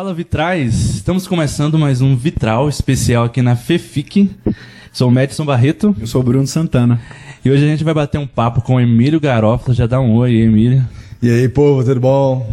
Fala Vitrais, estamos começando mais um Vitral especial aqui na FEFIC. Sou o Madison Barreto. Eu sou o Bruno Santana. E hoje a gente vai bater um papo com o Emílio Garófalo. Já dá um oi aí, Emílio. E aí, povo, tudo bom?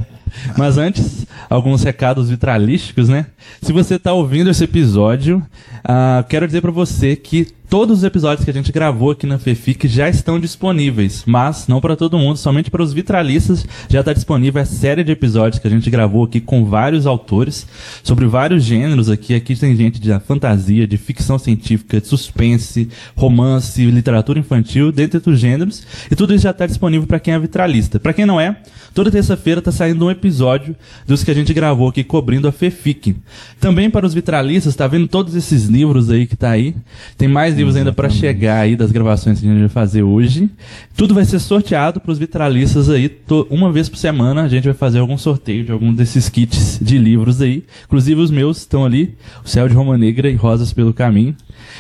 Mas antes, alguns recados vitralísticos, né? Se você está ouvindo esse episódio, uh, quero dizer para você que Todos os episódios que a gente gravou aqui na FEFIC já estão disponíveis, mas não para todo mundo, somente para os vitralistas já está disponível a série de episódios que a gente gravou aqui com vários autores, sobre vários gêneros aqui. Aqui tem gente de fantasia, de ficção científica, de suspense, romance, literatura infantil, dentre outros gêneros, e tudo isso já está disponível para quem é vitralista. Para quem não é, toda terça-feira está saindo um episódio dos que a gente gravou aqui cobrindo a FEFIC. Também para os vitralistas, está vendo todos esses livros aí que está aí. Tem mais livros ainda para chegar aí das gravações que a gente vai fazer hoje. Tudo vai ser sorteado para os vitralistas aí. Uma vez por semana a gente vai fazer algum sorteio de algum desses kits de livros aí. Inclusive os meus estão ali, O Céu de Roma Negra e Rosas pelo Caminho.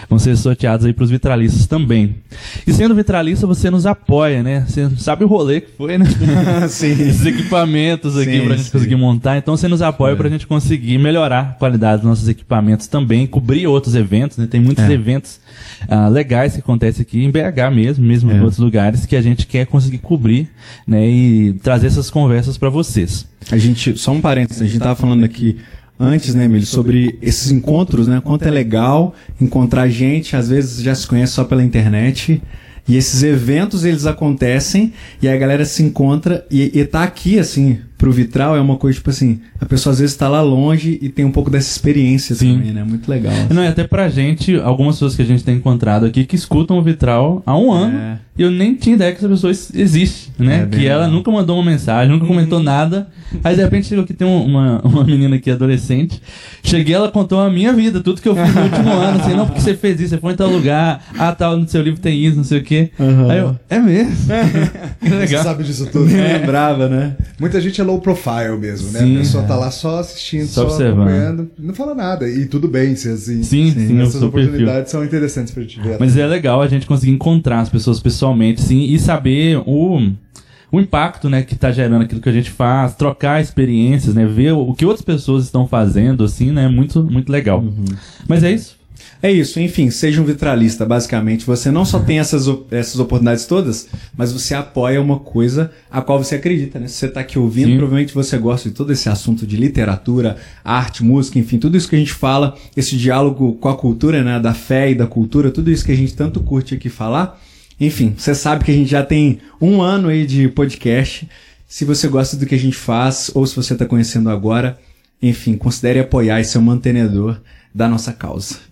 Vão ser sorteados aí para os vitralistas também. E sendo vitralista, você nos apoia, né? Você sabe o rolê que foi, né? sim. Esses equipamentos aqui para a gente conseguir montar. Então você nos apoia é. para a gente conseguir melhorar a qualidade dos nossos equipamentos também, cobrir outros eventos, né? Tem muitos é. eventos uh, legais que acontecem aqui em BH mesmo, mesmo é. em outros lugares, que a gente quer conseguir cobrir, né? E trazer essas conversas para vocês. A gente, só um parênteses, a gente estava falando aqui antes, né, Emílio, sobre esses encontros, né? Quanto é legal encontrar gente, às vezes já se conhece só pela internet. E esses eventos, eles acontecem, e a galera se encontra, e, e tá aqui, assim, pro vitral é uma coisa, tipo assim, a pessoa às vezes está lá longe e tem um pouco dessa experiência Sim. também, né? Muito legal. Assim. Não, e até pra gente, algumas pessoas que a gente tem encontrado aqui que escutam o vitral há um ano é. e eu nem tinha ideia que essa pessoa existe, né? É, que legal. ela nunca mandou uma mensagem, nunca comentou nada. Aí de repente chegou aqui, tem uma, uma menina aqui adolescente. Cheguei, ela contou a minha vida, tudo que eu fiz no último ano, assim, não, porque você fez isso, você foi em tal lugar, ah, tal, no seu livro tem isso, não sei o quê. Uhum. Aí eu, é mesmo? que legal. Você sabe disso tudo. É, brava, né? Muita gente é low profile mesmo, né? Sim, a pessoa é. tá lá só assistindo, só, só acompanhando, não fala nada. E tudo bem, se assim. Sim, sim, essas oportunidades perfil. são interessantes pra gente ver. Mas é legal a gente conseguir encontrar as pessoas pessoalmente, sim, e saber o o impacto, né, que está gerando aquilo que a gente faz, trocar experiências, né, ver o que outras pessoas estão fazendo, assim, né, muito, muito legal. Uhum. Mas é isso. É isso, enfim, seja um vitralista, basicamente. Você não só tem essas, essas oportunidades todas, mas você apoia uma coisa a qual você acredita, né? Se você está aqui ouvindo, Sim. provavelmente você gosta de todo esse assunto de literatura, arte, música, enfim, tudo isso que a gente fala, esse diálogo com a cultura, né? Da fé e da cultura, tudo isso que a gente tanto curte aqui falar. Enfim, você sabe que a gente já tem um ano aí de podcast. Se você gosta do que a gente faz, ou se você está conhecendo agora, enfim, considere apoiar e ser um mantenedor da nossa causa.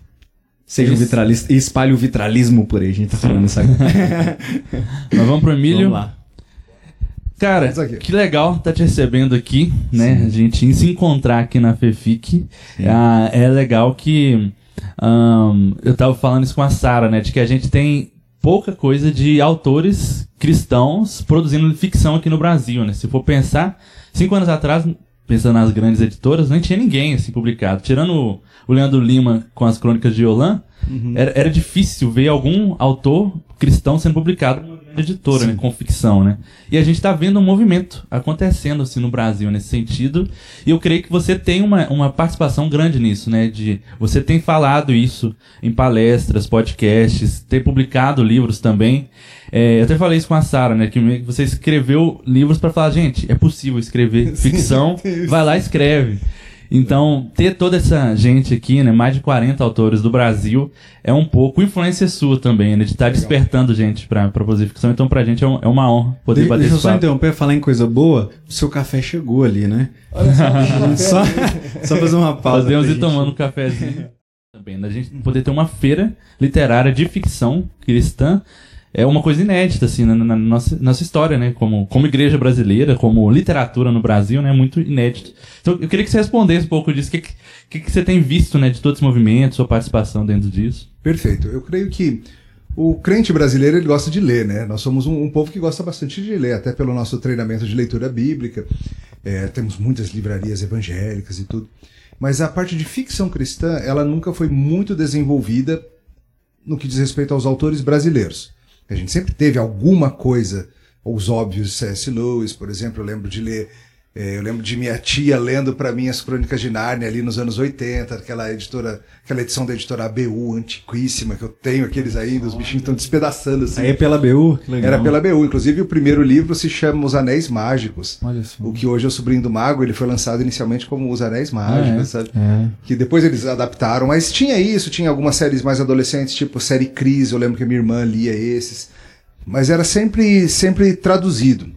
Seja um vitralista e espalhe o vitralismo por aí. A gente tá falando isso agora. Mas vamos pro Emílio. Vamos lá. Cara, que legal tá te recebendo aqui, né? Sim. A gente se encontrar aqui na FEFIC. Ah, é legal que. Um, eu tava falando isso com a Sara, né? De que a gente tem pouca coisa de autores cristãos produzindo ficção aqui no Brasil, né? Se for pensar, cinco anos atrás, pensando nas grandes editoras, não tinha ninguém assim publicado. Tirando o Leandro Lima com as crônicas de Yolan, uhum. era, era difícil ver algum autor cristão sendo publicado numa grande editora, né, com ficção, né? E a gente está vendo um movimento acontecendo assim no Brasil nesse sentido, e eu creio que você tem uma, uma participação grande nisso, né? De você tem falado isso em palestras, podcasts, tem publicado livros também. É, eu até falei isso com a Sara, né? Que você escreveu livros para falar, gente, é possível escrever ficção, vai lá e escreve. Então, ter toda essa gente aqui, né, mais de 40 autores do Brasil, é um pouco influência sua também, né, de estar tá despertando gente para produzir ficção. Então, pra gente é, um, é uma honra poder de, bater Deixa eu só interromper, falar em coisa boa, o seu café chegou ali, né? Olha só, só, só fazer uma pausa. Podemos ir tomando um cafezinho. Também, da gente poder ter uma feira literária de ficção cristã é uma coisa inédita, assim, na, na, nossa, nossa história, né? Como, como igreja brasileira, como literatura no Brasil, né? Muito inédito. Então, eu queria que você respondesse um pouco disso. O que, que, que você tem visto, né? De todos os movimentos, sua participação dentro disso? Perfeito. Eu creio que o crente brasileiro ele gosta de ler, né? Nós somos um, um, povo que gosta bastante de ler, até pelo nosso treinamento de leitura bíblica. É, temos muitas livrarias evangélicas e tudo. Mas a parte de ficção cristã, ela nunca foi muito desenvolvida no que diz respeito aos autores brasileiros. A gente sempre teve alguma coisa, os óbvios C.S. Lewis, por exemplo, eu lembro de ler eu lembro de minha tia lendo para mim as Crônicas de Nárnia ali nos anos 80, aquela editora, aquela edição da editora ABU antiquíssima que eu tenho aqueles ainda, os bichinhos estão despedaçando assim. Aí é pela ABU? Era pela ABU, inclusive o primeiro livro se chama Os Anéis Mágicos. O que hoje é o Sobrinho do Mago, ele foi lançado inicialmente como Os Anéis Mágicos, ah, é? sabe? É. Que depois eles adaptaram, mas tinha isso, tinha algumas séries mais adolescentes, tipo série Cris, eu lembro que a minha irmã lia esses. Mas era sempre sempre traduzido.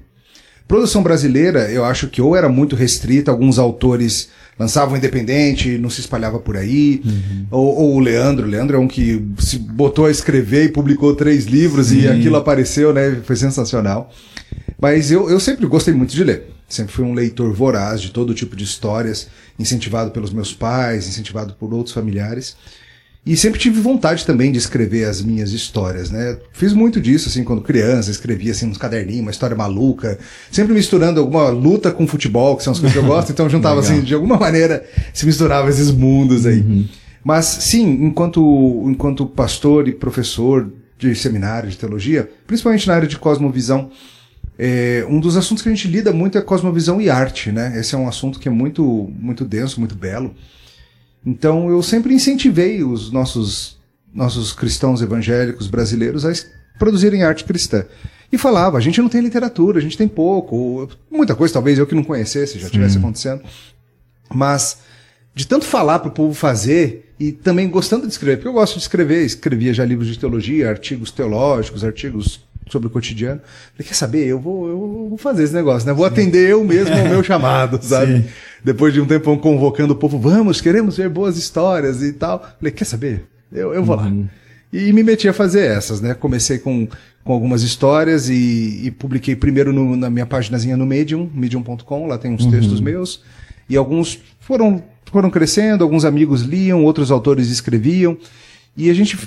Produção brasileira, eu acho que ou era muito restrita, alguns autores lançavam independente, não se espalhava por aí, uhum. ou, ou, o Leandro, o Leandro é um que se botou a escrever e publicou três livros Sim. e aquilo apareceu, né? Foi sensacional. Mas eu, eu sempre gostei muito de ler. Sempre fui um leitor voraz de todo tipo de histórias, incentivado pelos meus pais, incentivado por outros familiares. E sempre tive vontade também de escrever as minhas histórias, né? Fiz muito disso, assim, quando criança, escrevia, assim, uns caderninhos, uma história maluca, sempre misturando alguma luta com futebol, que são as coisas que eu gosto, então juntava, assim, de alguma maneira, se misturava esses mundos aí. Uhum. Mas, sim, enquanto, enquanto pastor e professor de seminário de teologia, principalmente na área de cosmovisão, é, um dos assuntos que a gente lida muito é cosmovisão e arte, né? Esse é um assunto que é muito, muito denso, muito belo. Então eu sempre incentivei os nossos, nossos cristãos evangélicos brasileiros a produzirem arte cristã. E falava, a gente não tem literatura, a gente tem pouco, muita coisa talvez eu que não conhecesse já estivesse acontecendo. Mas de tanto falar para o povo fazer e também gostando de escrever, porque eu gosto de escrever, escrevia já livros de teologia, artigos teológicos, artigos sobre o cotidiano. Falei, quer saber? Eu vou, eu vou fazer esse negócio, né? Vou Sim. atender eu mesmo ao meu chamado, sabe? Sim. Depois de um tempo convocando o povo, vamos, queremos ver boas histórias e tal. Falei, quer saber? Eu, eu vou uhum. lá. E me meti a fazer essas, né? Comecei com, com algumas histórias e, e publiquei primeiro no, na minha paginazinha no Medium, medium.com, lá tem uns uhum. textos meus. E alguns foram, foram crescendo, alguns amigos liam, outros autores escreviam. E a gente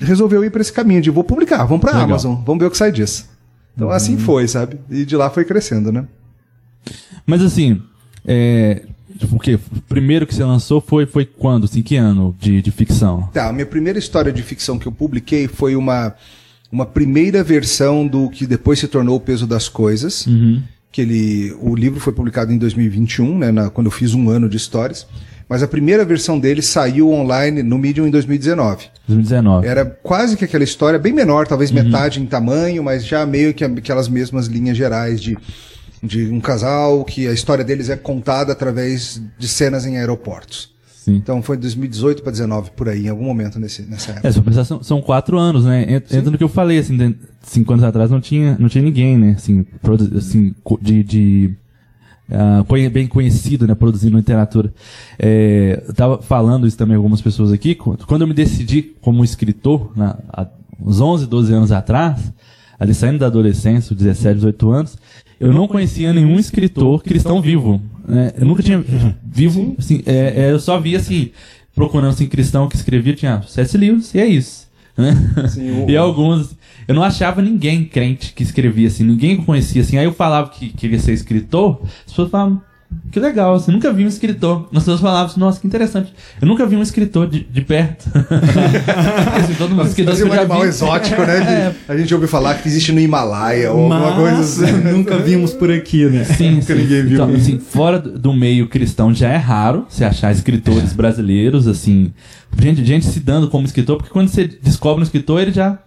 resolveu ir para esse caminho de vou publicar, vamos para Amazon, vamos ver o que sai disso. Então uhum. assim foi, sabe? E de lá foi crescendo, né? Mas assim, é, porque o primeiro que você lançou foi, foi quando? Assim, que ano de, de ficção? Tá, a minha primeira história de ficção que eu publiquei foi uma, uma primeira versão do que depois se tornou O Peso das Coisas. Uhum. Que ele, o livro foi publicado em 2021, né, na, quando eu fiz um ano de histórias mas a primeira versão dele saiu online no Medium em 2019. 2019. Era quase que aquela história, bem menor, talvez uhum. metade em tamanho, mas já meio que aquelas mesmas linhas gerais de, de um casal que a história deles é contada através de cenas em aeroportos. Sim. Então foi de 2018 para 2019, por aí, em algum momento nesse, nessa época. É, se pensar, são, são quatro anos, né? Entra no que eu falei, assim, cinco anos atrás não tinha, não tinha ninguém, né? Assim, assim de, de uh, bem conhecido, né, produzindo literatura. É, eu estava falando isso também algumas pessoas aqui. Quando eu me decidi como escritor, na, há uns 11, 12 anos atrás, ali saindo da adolescência, 17, 18 anos, eu não conhecia nenhum escritor cristão vivo. Né? Eu nunca tinha vivo, assim, é, é, eu só via assim, procurando assim, cristão que escrevia, tinha sete livros, e é isso. Né? Sim, o... e alguns eu não achava ninguém crente que escrevia assim, ninguém conhecia assim. Aí eu falava que queria ser escritor, as pessoas falavam, que legal, você nunca viu um escritor. As pessoas falavam assim, nossa, que interessante. Eu nunca vi um escritor de, de perto. assim, todo mundo escritor um animal vi. exótico, né? É. A gente ouviu falar que existe no Himalaia ou Mas, alguma coisa assim. Nunca vimos por aqui, né? Sim, nunca sim. ninguém viu. Então, assim, fora do meio cristão já é raro você achar escritores é. brasileiros, assim, gente, gente se dando como escritor, porque quando você descobre um escritor, ele já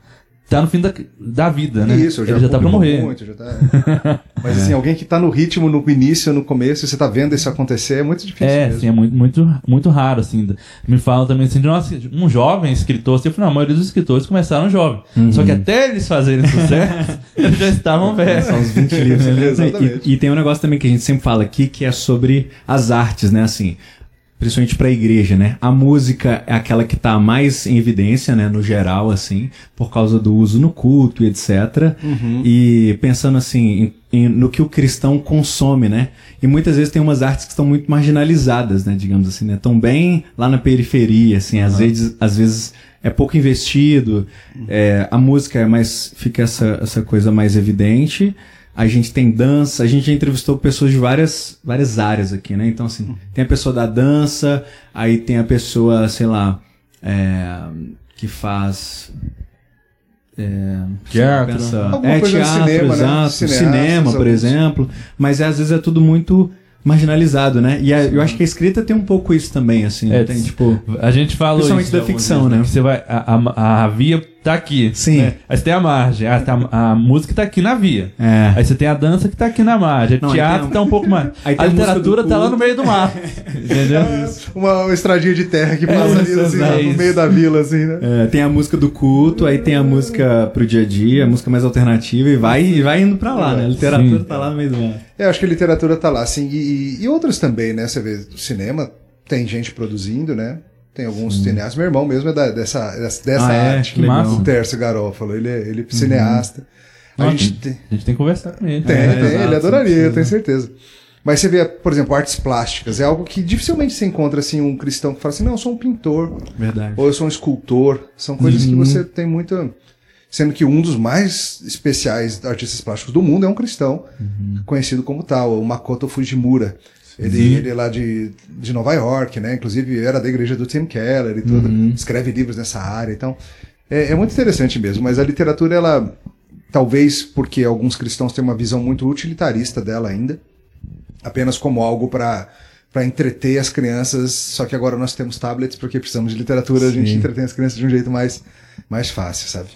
tá no fim da, da vida, né? Isso, já, Ele já tá pra morrer. Muito, já tá... Mas assim, alguém que tá no ritmo, no início, no começo, e você tá vendo isso acontecer, é muito difícil. É, mesmo. sim, é muito, muito, muito raro, assim. Me falam também assim, de nossa, um jovem escritor, assim, eu falei, não, a maioria dos escritores começaram jovem. Uhum. Só que até eles fazerem sucesso, eles já estavam velhos. São uns 20 livros. e, e tem um negócio também que a gente sempre fala aqui, que é sobre as artes, né? Assim, principalmente para a igreja, né? A música é aquela que está mais em evidência, né, no geral, assim, por causa do uso no culto e etc. Uhum. E pensando assim em, em, no que o cristão consome, né? E muitas vezes tem umas artes que estão muito marginalizadas, né, digamos assim, né? Estão bem lá na periferia, assim, uhum. às vezes, às vezes é pouco investido, é, a música é mais fica essa, essa coisa mais evidente a gente tem dança, a gente já entrevistou pessoas de várias, várias áreas aqui, né? Então, assim, tem a pessoa da dança, aí tem a pessoa, sei lá, é, que faz é, teatro, é, teatro, cinema, né? exato, cinema, por exemplo. Mas às vezes é tudo muito marginalizado, né? E a, eu acho que a escrita tem um pouco isso também, assim. É, tem, tipo, a gente fala principalmente isso, da ficção, né? Você vai a, a, a, via tá aqui. Sim. Né? Aí você tem a margem, a, a, a, música tá aqui na via. É. Aí você tem a dança que tá aqui na margem, o teatro tá um pouco mais. Aí a literatura tá lá no meio do mar. entendeu? É, uma, uma estradinha de terra que passa é, ali assim, é no meio da vila, assim, né? É, tem a música do culto, aí tem a música pro dia a dia, a música mais alternativa e vai, e vai indo pra lá, né? A literatura Sim. tá lá no meio do mar. É, acho que a literatura tá lá, assim, e, e outras também, né? Você vê, o cinema tem gente produzindo, né? Tem alguns Sim. cineastas. Meu irmão mesmo é da, dessa, dessa ah, é? arte. Que massa. O Tércio Garófalo. Ele é, ele é uhum. cineasta. A, gente tem, a gente tem que conversar com ele. Tem, é, tem. Exato, ele adoraria, eu tenho certeza. Mas você vê, por exemplo, artes plásticas. É algo que dificilmente se encontra assim um cristão que fala assim, não, eu sou um pintor. Verdade. Ou eu sou um escultor. São coisas uhum. que você tem muita... Sendo que um dos mais especiais artistas plásticos do mundo é um cristão, uhum. conhecido como tal, o Makoto Fujimura. Ele, ele é lá de, de Nova York, né? Inclusive era da igreja do Tim Keller e tudo. Uhum. Escreve livros nessa área. Então, é, é, muito interessante mesmo. Mas a literatura, ela, talvez porque alguns cristãos têm uma visão muito utilitarista dela ainda, apenas como algo para para entreter as crianças, só que agora nós temos tablets porque precisamos de literatura, Sim. a gente entretém as crianças de um jeito mais, mais fácil, sabe?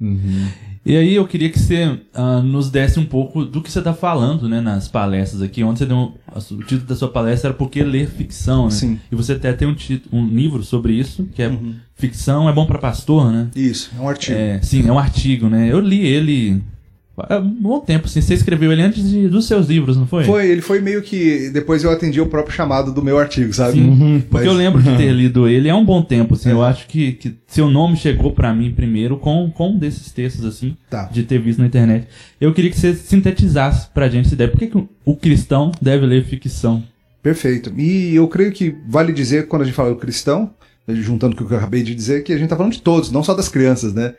Uhum. E aí eu queria que você uh, nos desse um pouco do que você está falando, né, nas palestras aqui. Onde você deu um, o título da sua palestra era Por que ler ficção, né? Sim. E você até tem um, um livro sobre isso, que é uhum. Ficção é bom para pastor, né? Isso, é um artigo. É, sim, é um artigo, né? Eu li ele é um bom tempo, assim. Você escreveu ele antes de, dos seus livros, não foi? Foi, ele foi meio que. Depois eu atendi o próprio chamado do meu artigo, sabe? Sim, uhum, porque Mas... eu lembro de ter lido ele há um bom tempo, assim. É. Eu acho que, que seu nome chegou para mim primeiro com, com um desses textos, assim, tá. de ter visto na internet. Eu queria que você sintetizasse pra gente essa ideia. Por que, que o cristão deve ler ficção? Perfeito. E eu creio que vale dizer, quando a gente fala do cristão, juntando com o que eu acabei de dizer, que a gente tá falando de todos, não só das crianças, né?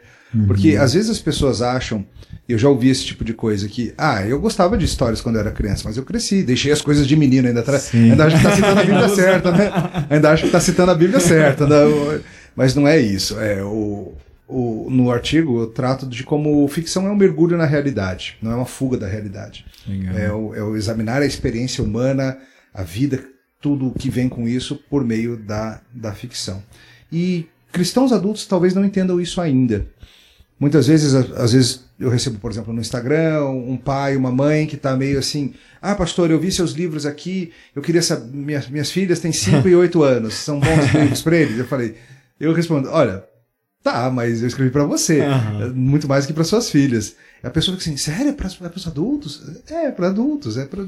Porque uhum. às vezes as pessoas acham, eu já ouvi esse tipo de coisa, que, ah, eu gostava de histórias quando eu era criança, mas eu cresci, deixei as coisas de menino ainda atrás. Ainda acho que está citando a Bíblia certa, né? Ainda acho que está citando a Bíblia certa. Né? Mas não é isso. É, o, o, no artigo eu trato de como ficção é um mergulho na realidade, não é uma fuga da realidade. É o, é o examinar a experiência humana, a vida, tudo o que vem com isso por meio da, da ficção. E cristãos adultos talvez não entendam isso ainda. Muitas vezes, às vezes eu recebo, por exemplo, no Instagram, um pai, uma mãe que está meio assim: Ah, pastor, eu vi seus livros aqui, eu queria saber. Minhas, minhas filhas têm 5 e 8 anos, são bons livros para eles? Eu falei: Eu respondo, olha, tá, mas eu escrevi para você, uhum. muito mais que para suas filhas. A pessoa fica assim: Sério, é para é os adultos? É, para adultos, é para.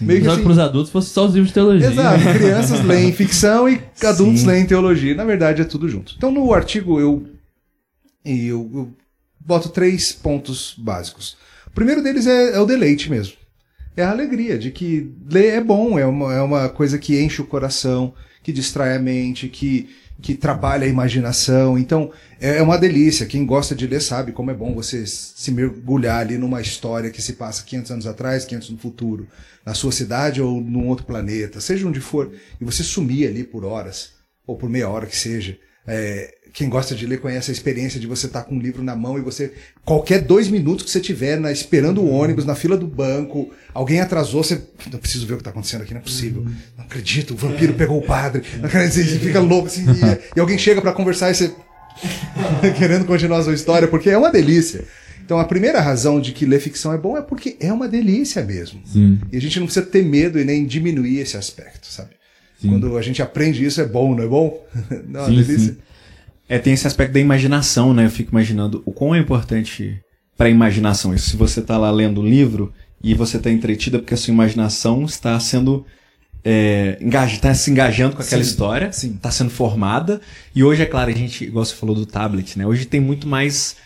Meio que assim, para os adultos fosse só os livros de teologia. Exato, crianças leem ficção e adultos Sim. leem teologia. Na verdade, é tudo junto. Então, no artigo, eu e eu, eu boto três pontos básicos. O primeiro deles é, é, o deleite mesmo. É a alegria de que ler é bom, é uma, é uma coisa que enche o coração, que distrai a mente, que, que trabalha a imaginação. Então, é, é uma delícia. Quem gosta de ler sabe como é bom você se mergulhar ali numa história que se passa 500 anos atrás, 500 no futuro, na sua cidade ou num outro planeta, seja onde for, e você sumir ali por horas, ou por meia hora que seja. É, quem gosta de ler conhece a experiência de você estar tá com um livro na mão e você, qualquer dois minutos que você tiver na, esperando o ônibus, na fila do banco, alguém atrasou, você. Não preciso ver o que está acontecendo aqui, não é possível. Não acredito, o vampiro pegou o padre. Não acredito, você fica louco assim, e, e alguém chega para conversar e você. querendo continuar a sua história, porque é uma delícia. Então a primeira razão de que ler ficção é bom é porque é uma delícia mesmo. Sim. E a gente não precisa ter medo e nem diminuir esse aspecto, sabe? Sim. Quando a gente aprende isso é bom, não é bom? não, é uma delícia. Sim. É, tem esse aspecto da imaginação, né? Eu fico imaginando o quão é importante para a imaginação isso. Se você está lá lendo um livro e você está entretida porque a sua imaginação está sendo é, está se engajando com aquela sim, história, está sendo formada. E hoje, é claro, a gente, igual você falou do tablet, né? Hoje tem muito mais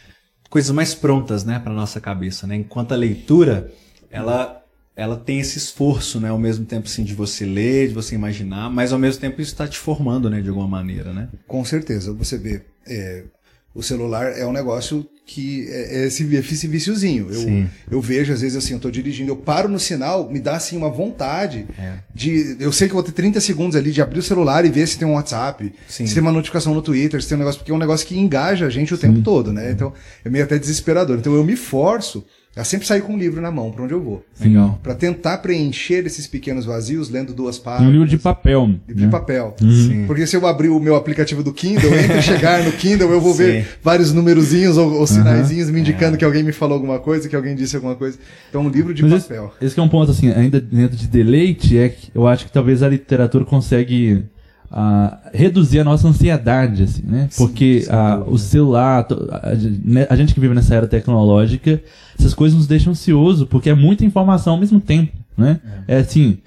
coisas mais prontas, né, para nossa cabeça, né? Enquanto a leitura, ela ela tem esse esforço, né, ao mesmo tempo assim, de você ler, de você imaginar, mas ao mesmo tempo isso está te formando, né, de alguma maneira, né? Com certeza. Você vê, é, o celular é um negócio que é, é esse, esse viciozinho. Eu, eu vejo, às vezes, assim, eu tô dirigindo, eu paro no sinal, me dá, assim, uma vontade é. de... Eu sei que eu vou ter 30 segundos ali de abrir o celular e ver se tem um WhatsApp, Sim. se tem uma notificação no Twitter, se tem um negócio... Porque é um negócio que engaja a gente o Sim. tempo todo, né? Então, é meio até desesperador. Então, eu me forço eu sempre saio com um livro na mão, para onde eu vou. Legal. Para tentar preencher esses pequenos vazios, lendo duas páginas. Um livro de papel. Livro né? de papel. Uhum. Porque se eu abrir o meu aplicativo do Kindle, entre chegar no Kindle, eu vou Sim. ver vários numerozinhos ou, ou sinaizinhos uhum. me indicando é. que alguém me falou alguma coisa, que alguém disse alguma coisa. Então, um livro de Mas papel. Esse, esse é um ponto, assim, ainda dentro de deleite, é que eu acho que talvez a literatura consegue a reduzir a nossa ansiedade, assim, né? Sim, Porque a, o celular, a, né, a, gente que vive nessa era tecnológica, essas coisas nos deixam ansioso, porque é muita informação ao mesmo tempo, né? É, é assim,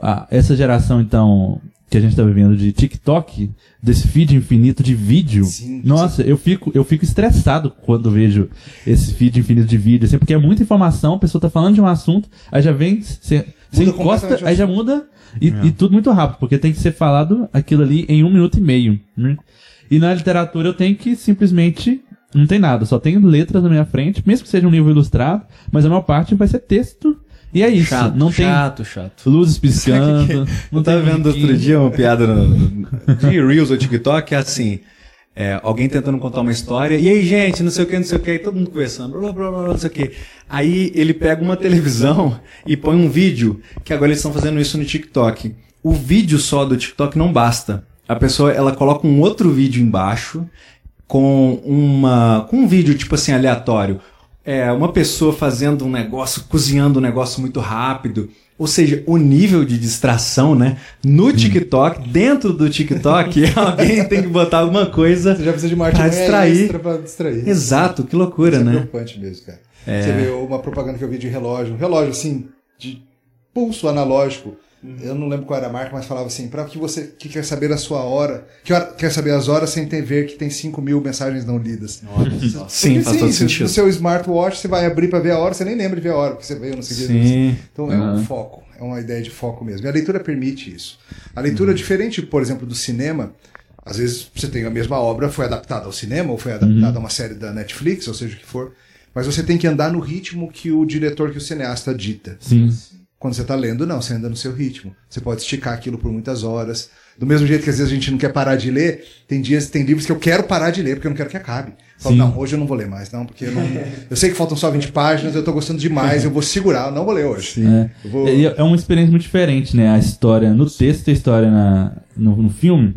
a, essa geração, então, que a gente está vivendo de TikTok, desse feed infinito de vídeo, sim, nossa, sim. eu fico eu fico estressado quando vejo esse feed infinito de vídeo, assim, porque é muita informação, a pessoa está falando de um assunto, aí já vem, você encosta, aí já muda e, é. e, tudo muito rápido, porque tem que ser falado aquilo ali em um minuto e meio. Né? E na literatura eu tenho que simplesmente. Não tem nada, só tenho letras na minha frente, mesmo que seja um livro ilustrado, mas a maior parte vai ser texto. E é isso. Chato, não chato, tem chato. luzes piscando. não tava vendo outro dia uma piada no, de Reels ou TikTok, é assim. É, alguém tentando contar uma história, e aí, gente, não sei o que, não sei o que, todo mundo conversando, blá, blá, blá, blá, não sei o que. Aí ele pega uma televisão e põe um vídeo, que agora eles estão fazendo isso no TikTok. O vídeo só do TikTok não basta. A pessoa, ela coloca um outro vídeo embaixo, com uma com um vídeo tipo assim aleatório é uma pessoa fazendo um negócio cozinhando um negócio muito rápido ou seja, o nível de distração, né? No TikTok, dentro do TikTok, alguém tem que botar alguma coisa. Você já precisa de uma pra distrair. pra distrair. Exato, que loucura, Isso né? É preocupante mesmo, cara. É. Você vê uma propaganda que eu vi de relógio, um relógio assim, de pulso analógico. Uhum. Eu não lembro qual era a marca, mas falava assim: para que você que quer saber a sua hora, que hora, quer saber as horas sem ter ver que tem 5 mil mensagens não lidas. Nossa, sim, faz sim, todo sentido. No seu smartwatch você vai abrir para ver a hora, você nem lembra de ver a hora, porque você veio no seguinte. Sim. Então é um foco, é uma ideia de foco mesmo. E a leitura permite isso. A leitura, uhum. diferente, por exemplo, do cinema, às vezes você tem a mesma obra, foi adaptada ao cinema, ou foi adaptada uhum. a uma série da Netflix, ou seja o que for. Mas você tem que andar no ritmo que o diretor, que o cineasta dita. Sim. Quando você está lendo, não, você anda no seu ritmo. Você pode esticar aquilo por muitas horas. Do mesmo jeito que às vezes a gente não quer parar de ler, tem dias, tem livros que eu quero parar de ler porque eu não quero que acabe. Falo, não, hoje eu não vou ler mais, não, porque eu, não, eu sei que faltam só 20 páginas, eu estou gostando demais, eu vou segurar, eu não vou ler hoje. É. Vou... é uma experiência muito diferente, né? A história no texto e a história na, no, no filme.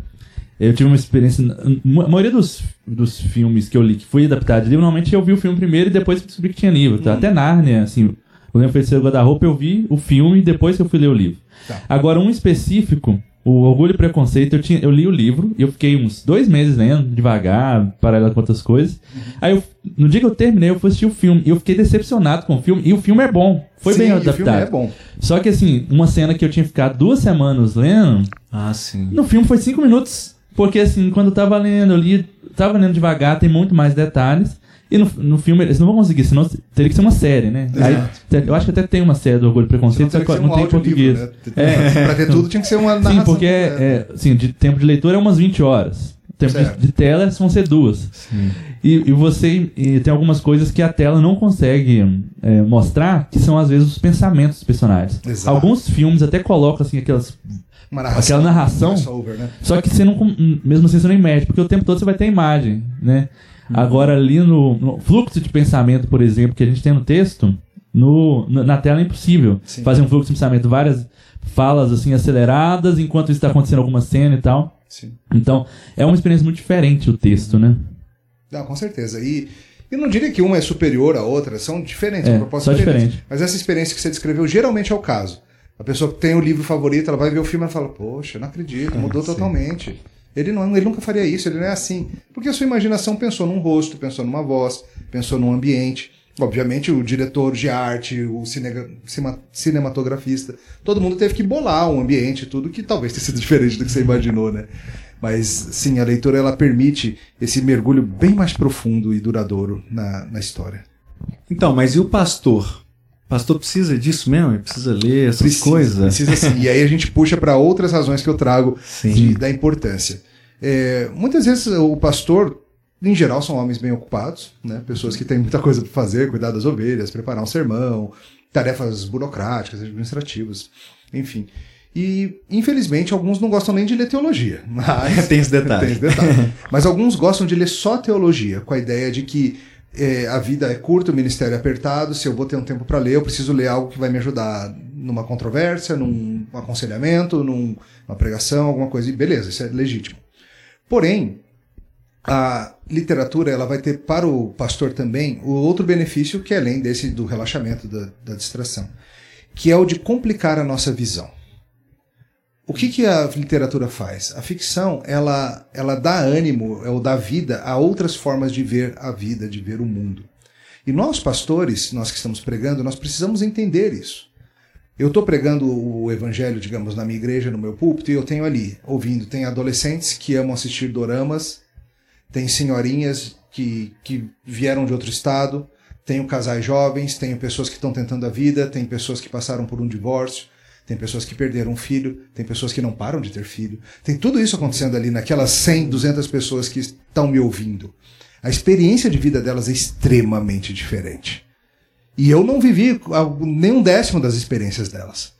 Eu tive uma experiência. A maioria dos, dos filmes que eu li que foi adaptado de livro, normalmente eu vi o filme primeiro e depois descobri que tinha livro. Tá? Hum. Até Nárnia, assim, o Leão Feiticeiro Guarda-Roupa, eu vi o filme depois que eu fui ler o livro. Tá. Agora, um específico, o Orgulho e Preconceito, eu, tinha, eu li o livro e eu fiquei uns dois meses lendo, devagar, paralelo com outras coisas. Uhum. Aí, eu, no dia que eu terminei, eu fui assistir o filme e eu fiquei decepcionado com o filme. E o filme é bom, foi sim, bem adaptado. O filme é bom. Só que, assim, uma cena que eu tinha ficado duas semanas lendo, ah, sim. no filme foi cinco minutos. Porque, assim, quando eu tava lendo, eu li, tava lendo devagar, tem muito mais detalhes. E no, no filme eles não vão conseguir, senão teria que ser uma série, né? Aí, eu acho que até tem uma série do Orgulho e Preconceito, só que não, tem em português. Livro, né? é. Pra ter tudo tinha que ser uma narração. Sim, porque é, é, assim, de tempo de leitura é umas 20 horas. Tempo de, de, tela vão ser duas. E, e, você e tem algumas coisas que a tela não consegue é, mostrar, que são às vezes os pensamentos dos personagens. Exato. Alguns filmes até colocam assim aquelas narração, aquela narração. Over, né? Só que você não, mesmo assim você não imede, porque o tempo todo você vai ter imagem, né? Agora, ali no, no, fluxo de pensamento, por exemplo, que a gente tem no texto, no, na tela é impossível Sim. fazer um fluxo de pensamento, várias falas assim aceleradas, enquanto está acontecendo alguma cena e tal. Sim. Então, é uma experiência muito diferente o texto, né? Não, com certeza. E eu não diria que uma é superior à outra, são diferentes, é, propostas diferentes. Diferente. Mas essa experiência que você descreveu geralmente é o caso. A pessoa que tem o livro favorito, ela vai ver o filme e fala, poxa, não acredito, mudou é, totalmente. Ele, não, ele nunca faria isso, ele não é assim. Porque a sua imaginação pensou num rosto, pensou numa voz, pensou num ambiente. Obviamente, o diretor de arte, o cinematografista, todo mundo teve que bolar um ambiente, tudo que talvez tenha sido diferente do que você imaginou, né? Mas sim, a leitura ela permite esse mergulho bem mais profundo e duradouro na, na história. Então, mas e o pastor? O pastor precisa disso mesmo? Ele precisa ler essas precisa, coisas? Precisa sim. e aí a gente puxa para outras razões que eu trago de, da importância. É, muitas vezes o pastor em geral, são homens bem ocupados, né? Pessoas que têm muita coisa para fazer, cuidar das ovelhas, preparar um sermão, tarefas burocráticas, administrativas, enfim. E, infelizmente, alguns não gostam nem de ler teologia. Mas, tem esse detalhe. Tem esse detalhe. mas alguns gostam de ler só teologia, com a ideia de que é, a vida é curta, o ministério é apertado, se eu vou ter um tempo para ler, eu preciso ler algo que vai me ajudar numa controvérsia, num aconselhamento, num, numa pregação, alguma coisa. E beleza, isso é legítimo. Porém, a literatura ela vai ter para o pastor também o outro benefício que é além desse do relaxamento, da, da distração, que é o de complicar a nossa visão. O que, que a literatura faz? A ficção ela, ela dá ânimo ou dá vida a outras formas de ver a vida, de ver o mundo. E nós, pastores, nós que estamos pregando, nós precisamos entender isso. Eu estou pregando o evangelho, digamos, na minha igreja, no meu púlpito, e eu tenho ali, ouvindo, tem adolescentes que amam assistir doramas, tem senhorinhas que, que vieram de outro estado, tenho casais jovens, tenho pessoas que estão tentando a vida, tem pessoas que passaram por um divórcio, tem pessoas que perderam um filho, tem pessoas que não param de ter filho. Tem tudo isso acontecendo ali naquelas 100, 200 pessoas que estão me ouvindo. A experiência de vida delas é extremamente diferente. E eu não vivi nenhum décimo das experiências delas.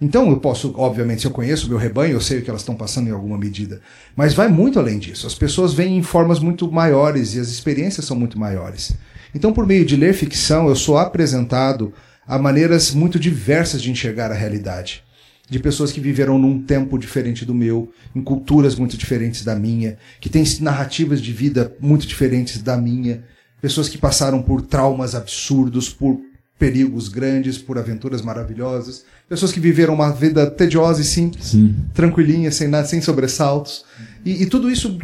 Então, eu posso, obviamente, se eu conheço o meu rebanho, eu sei o que elas estão passando em alguma medida. Mas vai muito além disso. As pessoas vêm em formas muito maiores e as experiências são muito maiores. Então, por meio de ler ficção, eu sou apresentado a maneiras muito diversas de enxergar a realidade. De pessoas que viveram num tempo diferente do meu, em culturas muito diferentes da minha, que têm narrativas de vida muito diferentes da minha, pessoas que passaram por traumas absurdos, por perigos grandes, por aventuras maravilhosas, pessoas que viveram uma vida tediosa e simples, Sim. tranquilinha, sem nada, sem sobressaltos. E, e tudo isso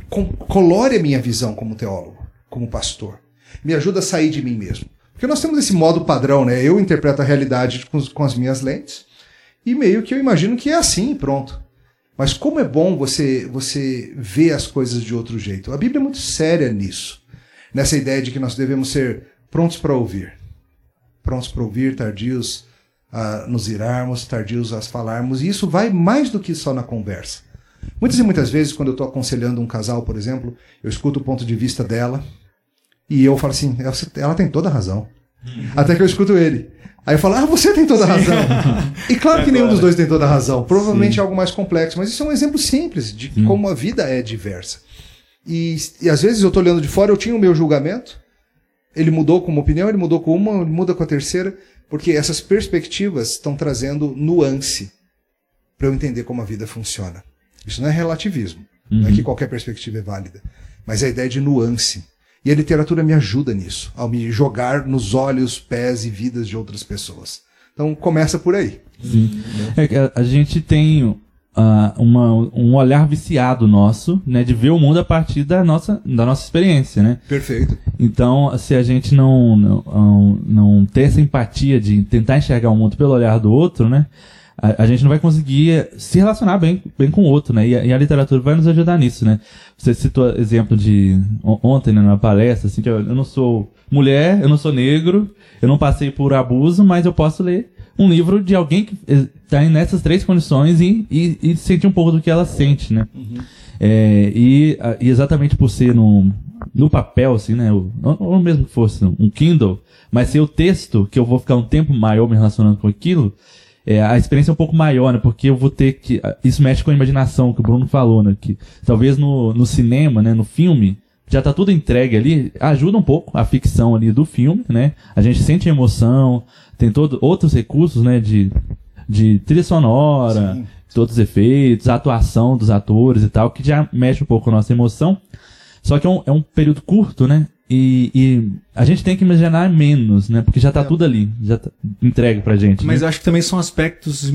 colore a minha visão como teólogo, como pastor. Me ajuda a sair de mim mesmo. Porque nós temos esse modo padrão, né? Eu interpreto a realidade com, com as minhas lentes e meio que eu imagino que é assim e pronto. Mas como é bom você você ver as coisas de outro jeito. A Bíblia é muito séria nisso. Nessa ideia de que nós devemos ser prontos para ouvir prontos para ouvir, tardios a nos irarmos, tardios a falarmos, e isso vai mais do que só na conversa. Muitas e muitas vezes, quando eu estou aconselhando um casal, por exemplo, eu escuto o ponto de vista dela e eu falo assim: ela tem toda a razão. Até que eu escuto ele. Aí eu falo, ah, você tem toda a razão. e claro que nenhum dos dois tem toda a razão. Provavelmente Sim. é algo mais complexo, mas isso é um exemplo simples de Sim. como a vida é diversa. E, e às vezes eu estou olhando de fora, eu tinha o meu julgamento, ele mudou com uma opinião, ele mudou com uma, ele muda com a terceira, porque essas perspectivas estão trazendo nuance para eu entender como a vida funciona. Isso não é relativismo, uhum. não é que uhum. qualquer perspectiva é válida, mas é a ideia de nuance. E a literatura me ajuda nisso, ao me jogar nos olhos, pés e vidas de outras pessoas. Então começa por aí. Sim. É, a gente tem uh, uma, um olhar viciado nosso, né, de ver o mundo a partir da nossa, da nossa experiência, né? Perfeito. Então, se a gente não, não, não ter essa empatia de tentar enxergar o mundo pelo olhar do outro, né? A, a, gente não vai conseguir se relacionar bem, bem com o outro, né? E a, e a, literatura vai nos ajudar nisso, né? Você citou exemplo de ontem, né, na palestra, assim, que eu, eu não sou mulher, eu não sou negro, eu não passei por abuso, mas eu posso ler um livro de alguém que está nessas três condições e, e, e sentir um pouco do que ela sente, né? Uhum. É, e, e, exatamente por ser no, no papel, assim, né? Ou, ou mesmo que fosse um Kindle, mas ser o texto, que eu vou ficar um tempo maior me relacionando com aquilo, é, a experiência é um pouco maior, né? Porque eu vou ter que. Isso mexe com a imaginação, que o Bruno falou, né? Que talvez no, no cinema, né? No filme, já tá tudo entregue ali, ajuda um pouco a ficção ali do filme, né? A gente sente emoção, tem todo, outros recursos, né? De, de trilha sonora, Sim. todos os efeitos, a atuação dos atores e tal, que já mexe um pouco com a nossa emoção. Só que é um, é um período curto, né? E, e, a gente tem que imaginar menos, né? Porque já tá é. tudo ali, já tá entregue pra gente. Mas né? eu acho que também são aspectos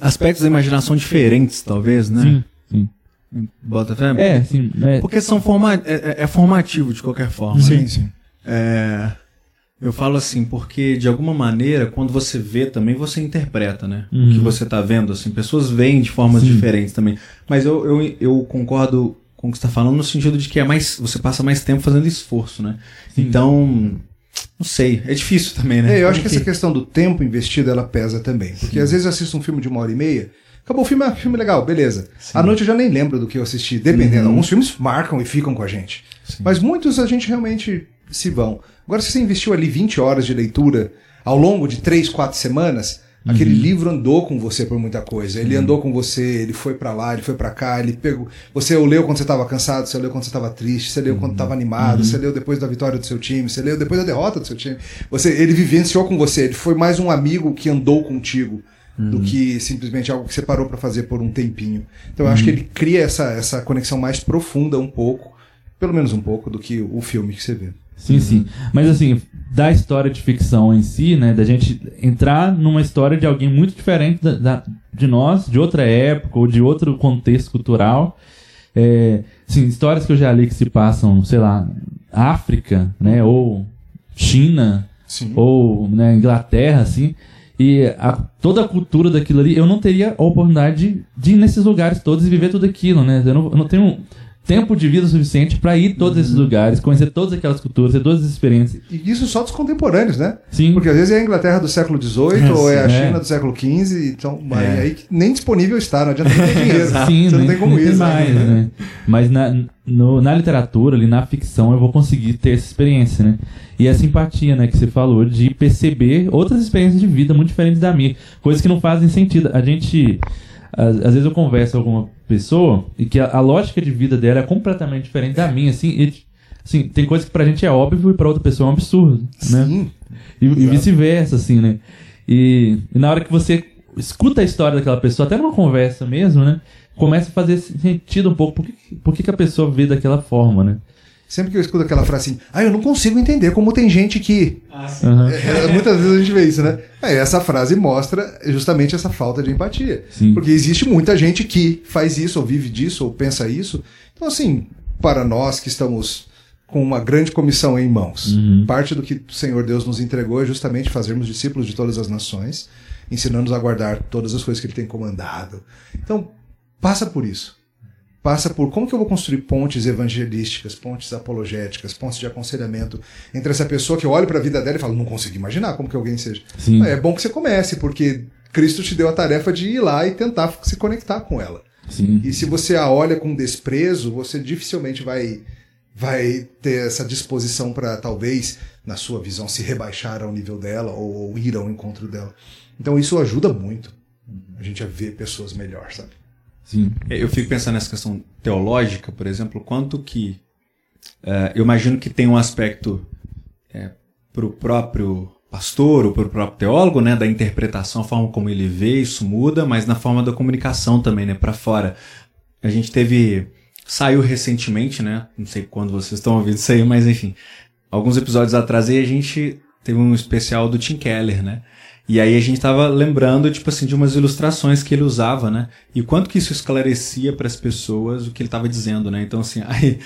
aspectos da imaginação diferentes, talvez, né? Sim, sim. Bota fé? É, sim. É. Porque são forma, é, é, é, formativo de qualquer forma. Sim, né? sim. É, eu falo assim, porque de alguma maneira, quando você vê também, você interpreta, né? Uhum. O que uhum. você está vendo, assim. Pessoas veem de formas sim. diferentes também. Mas eu, eu, eu concordo com o que você está falando no sentido de que é mais. Você passa mais tempo fazendo esforço, né? Sim. Então. Não sei, é difícil também, né? É, eu acho que essa questão do tempo investido ela pesa também. Porque Sim. às vezes eu assisto um filme de uma hora e meia, Acabou o filme, é filme legal, beleza. Sim. À noite eu já nem lembro do que eu assisti, dependendo. Uhum. Alguns filmes marcam e ficam com a gente. Sim. Mas muitos a gente realmente se vão. Agora, se você investiu ali 20 horas de leitura ao longo de 3, 4 semanas, uhum. aquele livro andou com você por muita coisa. Ele uhum. andou com você, ele foi para lá, ele foi para cá, ele pegou. Você o leu quando você estava cansado, você leu quando você estava triste, você leu quando estava uhum. animado, uhum. você leu depois da vitória do seu time, você leu depois da derrota do seu time. Você, ele vivenciou com você, ele foi mais um amigo que andou contigo do uhum. que simplesmente algo que você parou para fazer por um tempinho. Então eu acho que ele cria essa, essa conexão mais profunda um pouco, pelo menos um pouco, do que o filme que você vê. Sim, sim. Mas assim, da história de ficção em si, né? Da gente entrar numa história de alguém muito diferente da, da de nós, de outra época ou de outro contexto cultural. É, assim, histórias que eu já li que se passam, sei lá, África, né? Ou China, sim. ou né, Inglaterra, assim. E a, toda a cultura daquilo ali, eu não teria a oportunidade de, ir nesses lugares todos e viver tudo aquilo, né? Eu não, eu não tenho tempo de vida suficiente para ir todos esses uhum. lugares, conhecer todas aquelas culturas, ter todas as experiências. E isso só dos contemporâneos, né? Sim. Porque às vezes é a Inglaterra do século XVIII é, ou é a é. China do século XV, então é. aí nem disponível está, não adianta ter dinheiro. Sim, Você não tem como ir. Mais, né? Mas na, no, na literatura, ali na ficção, eu vou conseguir ter essa experiência, né? E a simpatia, né, que você falou, de perceber outras experiências de vida muito diferentes da minha. Coisas que não fazem sentido. A gente às, às, vezes eu converso com alguma pessoa e que a, a, lógica de vida dela é completamente diferente da minha, assim, e, assim tem coisa que pra gente é óbvio e pra outra pessoa é um absurdo, né? Sim. E, e vice-versa, assim, né? E, e, na hora que você escuta a história daquela pessoa, até numa conversa mesmo, né? Começa a fazer sentido um pouco por que, por que, que a pessoa vê daquela forma, né? Sempre que eu escuto aquela frase assim, ah, eu não consigo entender como tem gente que. Ah, uhum. é, muitas vezes a gente vê isso, né? É, essa frase mostra justamente essa falta de empatia. Sim. Porque existe muita gente que faz isso, ou vive disso, ou pensa isso. Então, assim, para nós que estamos com uma grande comissão em mãos, uhum. parte do que o Senhor Deus nos entregou é justamente fazermos discípulos de todas as nações, ensinando-nos a guardar todas as coisas que Ele tem comandado. Então, passa por isso passa por como que eu vou construir pontes evangelísticas, pontes apologéticas, pontes de aconselhamento entre essa pessoa que eu olho para a vida dela e falo, não consigo imaginar como que alguém seja. Sim. É bom que você comece, porque Cristo te deu a tarefa de ir lá e tentar se conectar com ela. Sim. E se você a olha com desprezo, você dificilmente vai vai ter essa disposição para talvez na sua visão se rebaixar ao nível dela ou, ou ir ao encontro dela. Então isso ajuda muito a gente a ver pessoas melhor, sabe? Sim. É, eu fico pensando nessa questão teológica, por exemplo, quanto que. Uh, eu imagino que tem um aspecto é, para o próprio pastor ou para o próprio teólogo, né, da interpretação, a forma como ele vê, isso muda, mas na forma da comunicação também, né, para fora. A gente teve. Saiu recentemente, né? Não sei quando vocês estão ouvindo isso aí, mas enfim. Alguns episódios atrás aí a gente teve um especial do Tim Keller, né? E aí a gente tava lembrando, tipo assim, de umas ilustrações que ele usava, né? E quanto que isso esclarecia para as pessoas o que ele tava dizendo, né? Então, assim, aí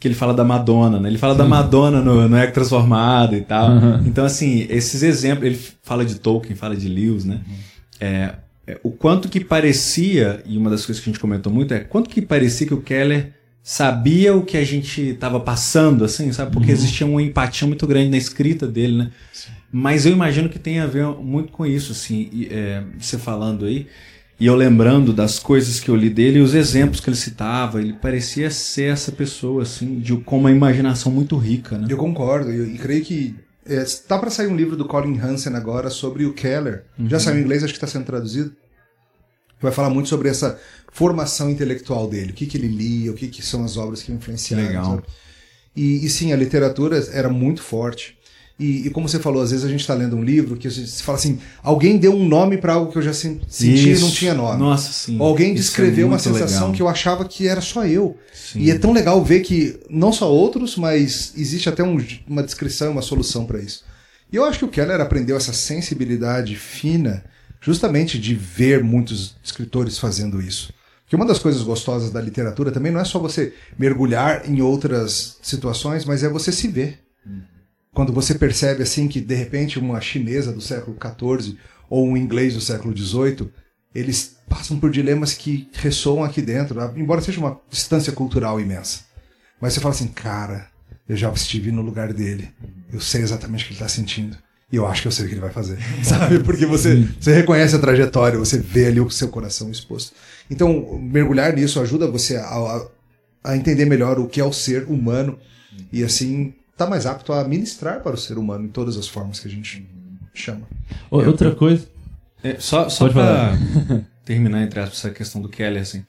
que ele fala da Madonna, né? Ele fala da Madonna no, no Ego Transformado e tal. Uhum. Então, assim, esses exemplos, ele fala de Tolkien, fala de Lewis, né? Uhum. É, é, o quanto que parecia, e uma das coisas que a gente comentou muito é quanto que parecia que o Keller sabia o que a gente estava passando, assim, sabe? Porque uhum. existia uma empatia muito grande na escrita dele, né? Sim. Mas eu imagino que tem a ver muito com isso, assim, e, é, você falando aí, e eu lembrando das coisas que eu li dele e os exemplos que ele citava, ele parecia ser essa pessoa, assim, de, com uma imaginação muito rica, né? Eu concordo, e creio que é, tá para sair um livro do Colin Hansen agora sobre o Keller. Uhum. Já saiu em inglês, acho que está sendo traduzido. Vai falar muito sobre essa formação intelectual dele, o que, que ele lia, o que, que são as obras que influenciaram. Legal. E, e sim, a literatura era muito forte. E, e, como você falou, às vezes a gente está lendo um livro que você fala assim: alguém deu um nome para algo que eu já senti e não tinha nome. Nossa, sim. Ou alguém descreveu é uma sensação legal. que eu achava que era só eu. Sim. E é tão legal ver que não só outros, mas existe até um, uma descrição, uma solução para isso. E eu acho que o Keller aprendeu essa sensibilidade fina justamente de ver muitos escritores fazendo isso. Porque uma das coisas gostosas da literatura também não é só você mergulhar em outras situações, mas é você se ver. Quando você percebe assim que de repente uma chinesa do século XIV ou um inglês do século XVIII eles passam por dilemas que ressoam aqui dentro, embora seja uma distância cultural imensa. Mas você fala assim, cara, eu já estive no lugar dele, eu sei exatamente o que ele está sentindo. E eu acho que eu sei o que ele vai fazer, sabe? Porque você, você reconhece a trajetória, você vê ali o seu coração exposto. Então, mergulhar nisso ajuda você a, a, a entender melhor o que é o ser humano e assim tá mais apto a ministrar para o ser humano em todas as formas que a gente chama. Outra é, coisa. É, só só para terminar entre essa questão do Kelly, assim,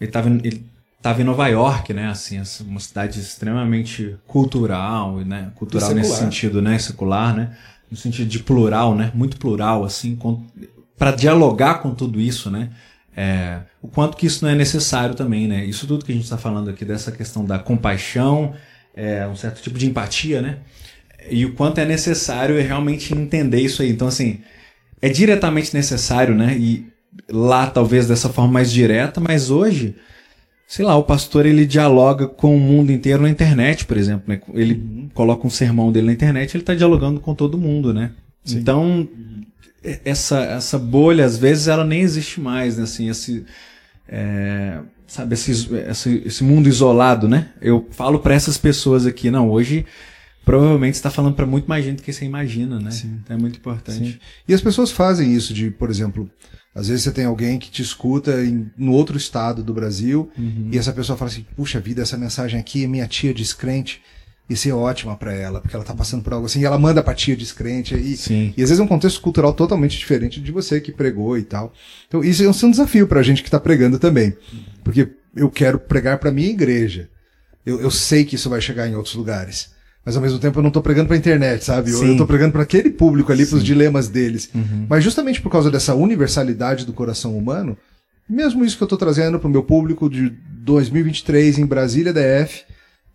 ele estava ele tava em Nova York, né, assim, uma cidade extremamente cultural, né, cultural nesse sentido, né, secular, né, no sentido de plural, né, muito plural, assim, para dialogar com tudo isso, né, é, o quanto que isso não é necessário também, né, isso tudo que a gente está falando aqui dessa questão da compaixão, é, um certo tipo de empatia, né, e o quanto é necessário realmente entender isso aí. Então, assim, é diretamente necessário, né, e lá talvez dessa forma mais direta, mas hoje sei lá, o pastor ele dialoga com o mundo inteiro na internet, por exemplo, né? Ele uhum. coloca um sermão dele na internet, ele está dialogando com todo mundo, né? Sim. Então, essa, essa bolha, às vezes, ela nem existe mais, né? Assim, esse, é, sabe, esse, esse, esse mundo isolado, né? Eu falo para essas pessoas aqui, não, hoje provavelmente está falando para muito mais gente do que você imagina, né? Sim. Então é muito importante. Sim. E as pessoas fazem isso de, por exemplo, às vezes você tem alguém que te escuta em no outro estado do Brasil uhum. e essa pessoa fala assim: puxa vida, essa mensagem aqui é minha tia descrente. Isso é ótima para ela, porque ela tá passando por algo assim, e ela manda pra tia descrente. E, Sim. e às vezes é um contexto cultural totalmente diferente de você que pregou e tal. Então isso é um desafio pra gente que tá pregando também. Porque eu quero pregar pra minha igreja. Eu, eu sei que isso vai chegar em outros lugares mas ao mesmo tempo eu não estou pregando para a internet, sabe? Eu, estou pregando para aquele público ali, para os dilemas deles. Uhum. Mas justamente por causa dessa universalidade do coração humano, mesmo isso que eu estou trazendo para o meu público de 2023 em Brasília DF,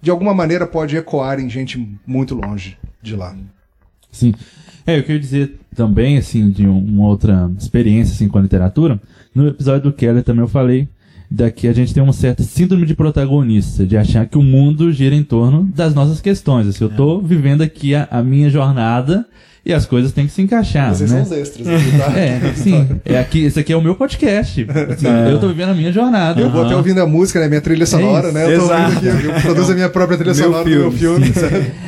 de alguma maneira pode ecoar em gente muito longe de lá. Sim. É, eu queria dizer também, assim, de uma outra experiência assim, com a literatura. No episódio do Keller também eu falei daqui a gente tem uma certa síndrome de protagonista, de achar que o mundo gira em torno das nossas questões. Assim, eu estou vivendo aqui a, a, minha jornada e as coisas têm que se encaixar. Vocês né? são os extras aqui, tá? É, sim. É aqui, esse aqui é o meu podcast. Assim, é. Eu estou vivendo a minha jornada. Eu vou até ouvindo a música, né? Minha trilha sonora, é né? Eu, tô aqui, eu produzo a minha própria trilha meu sonora filme, do meu filme.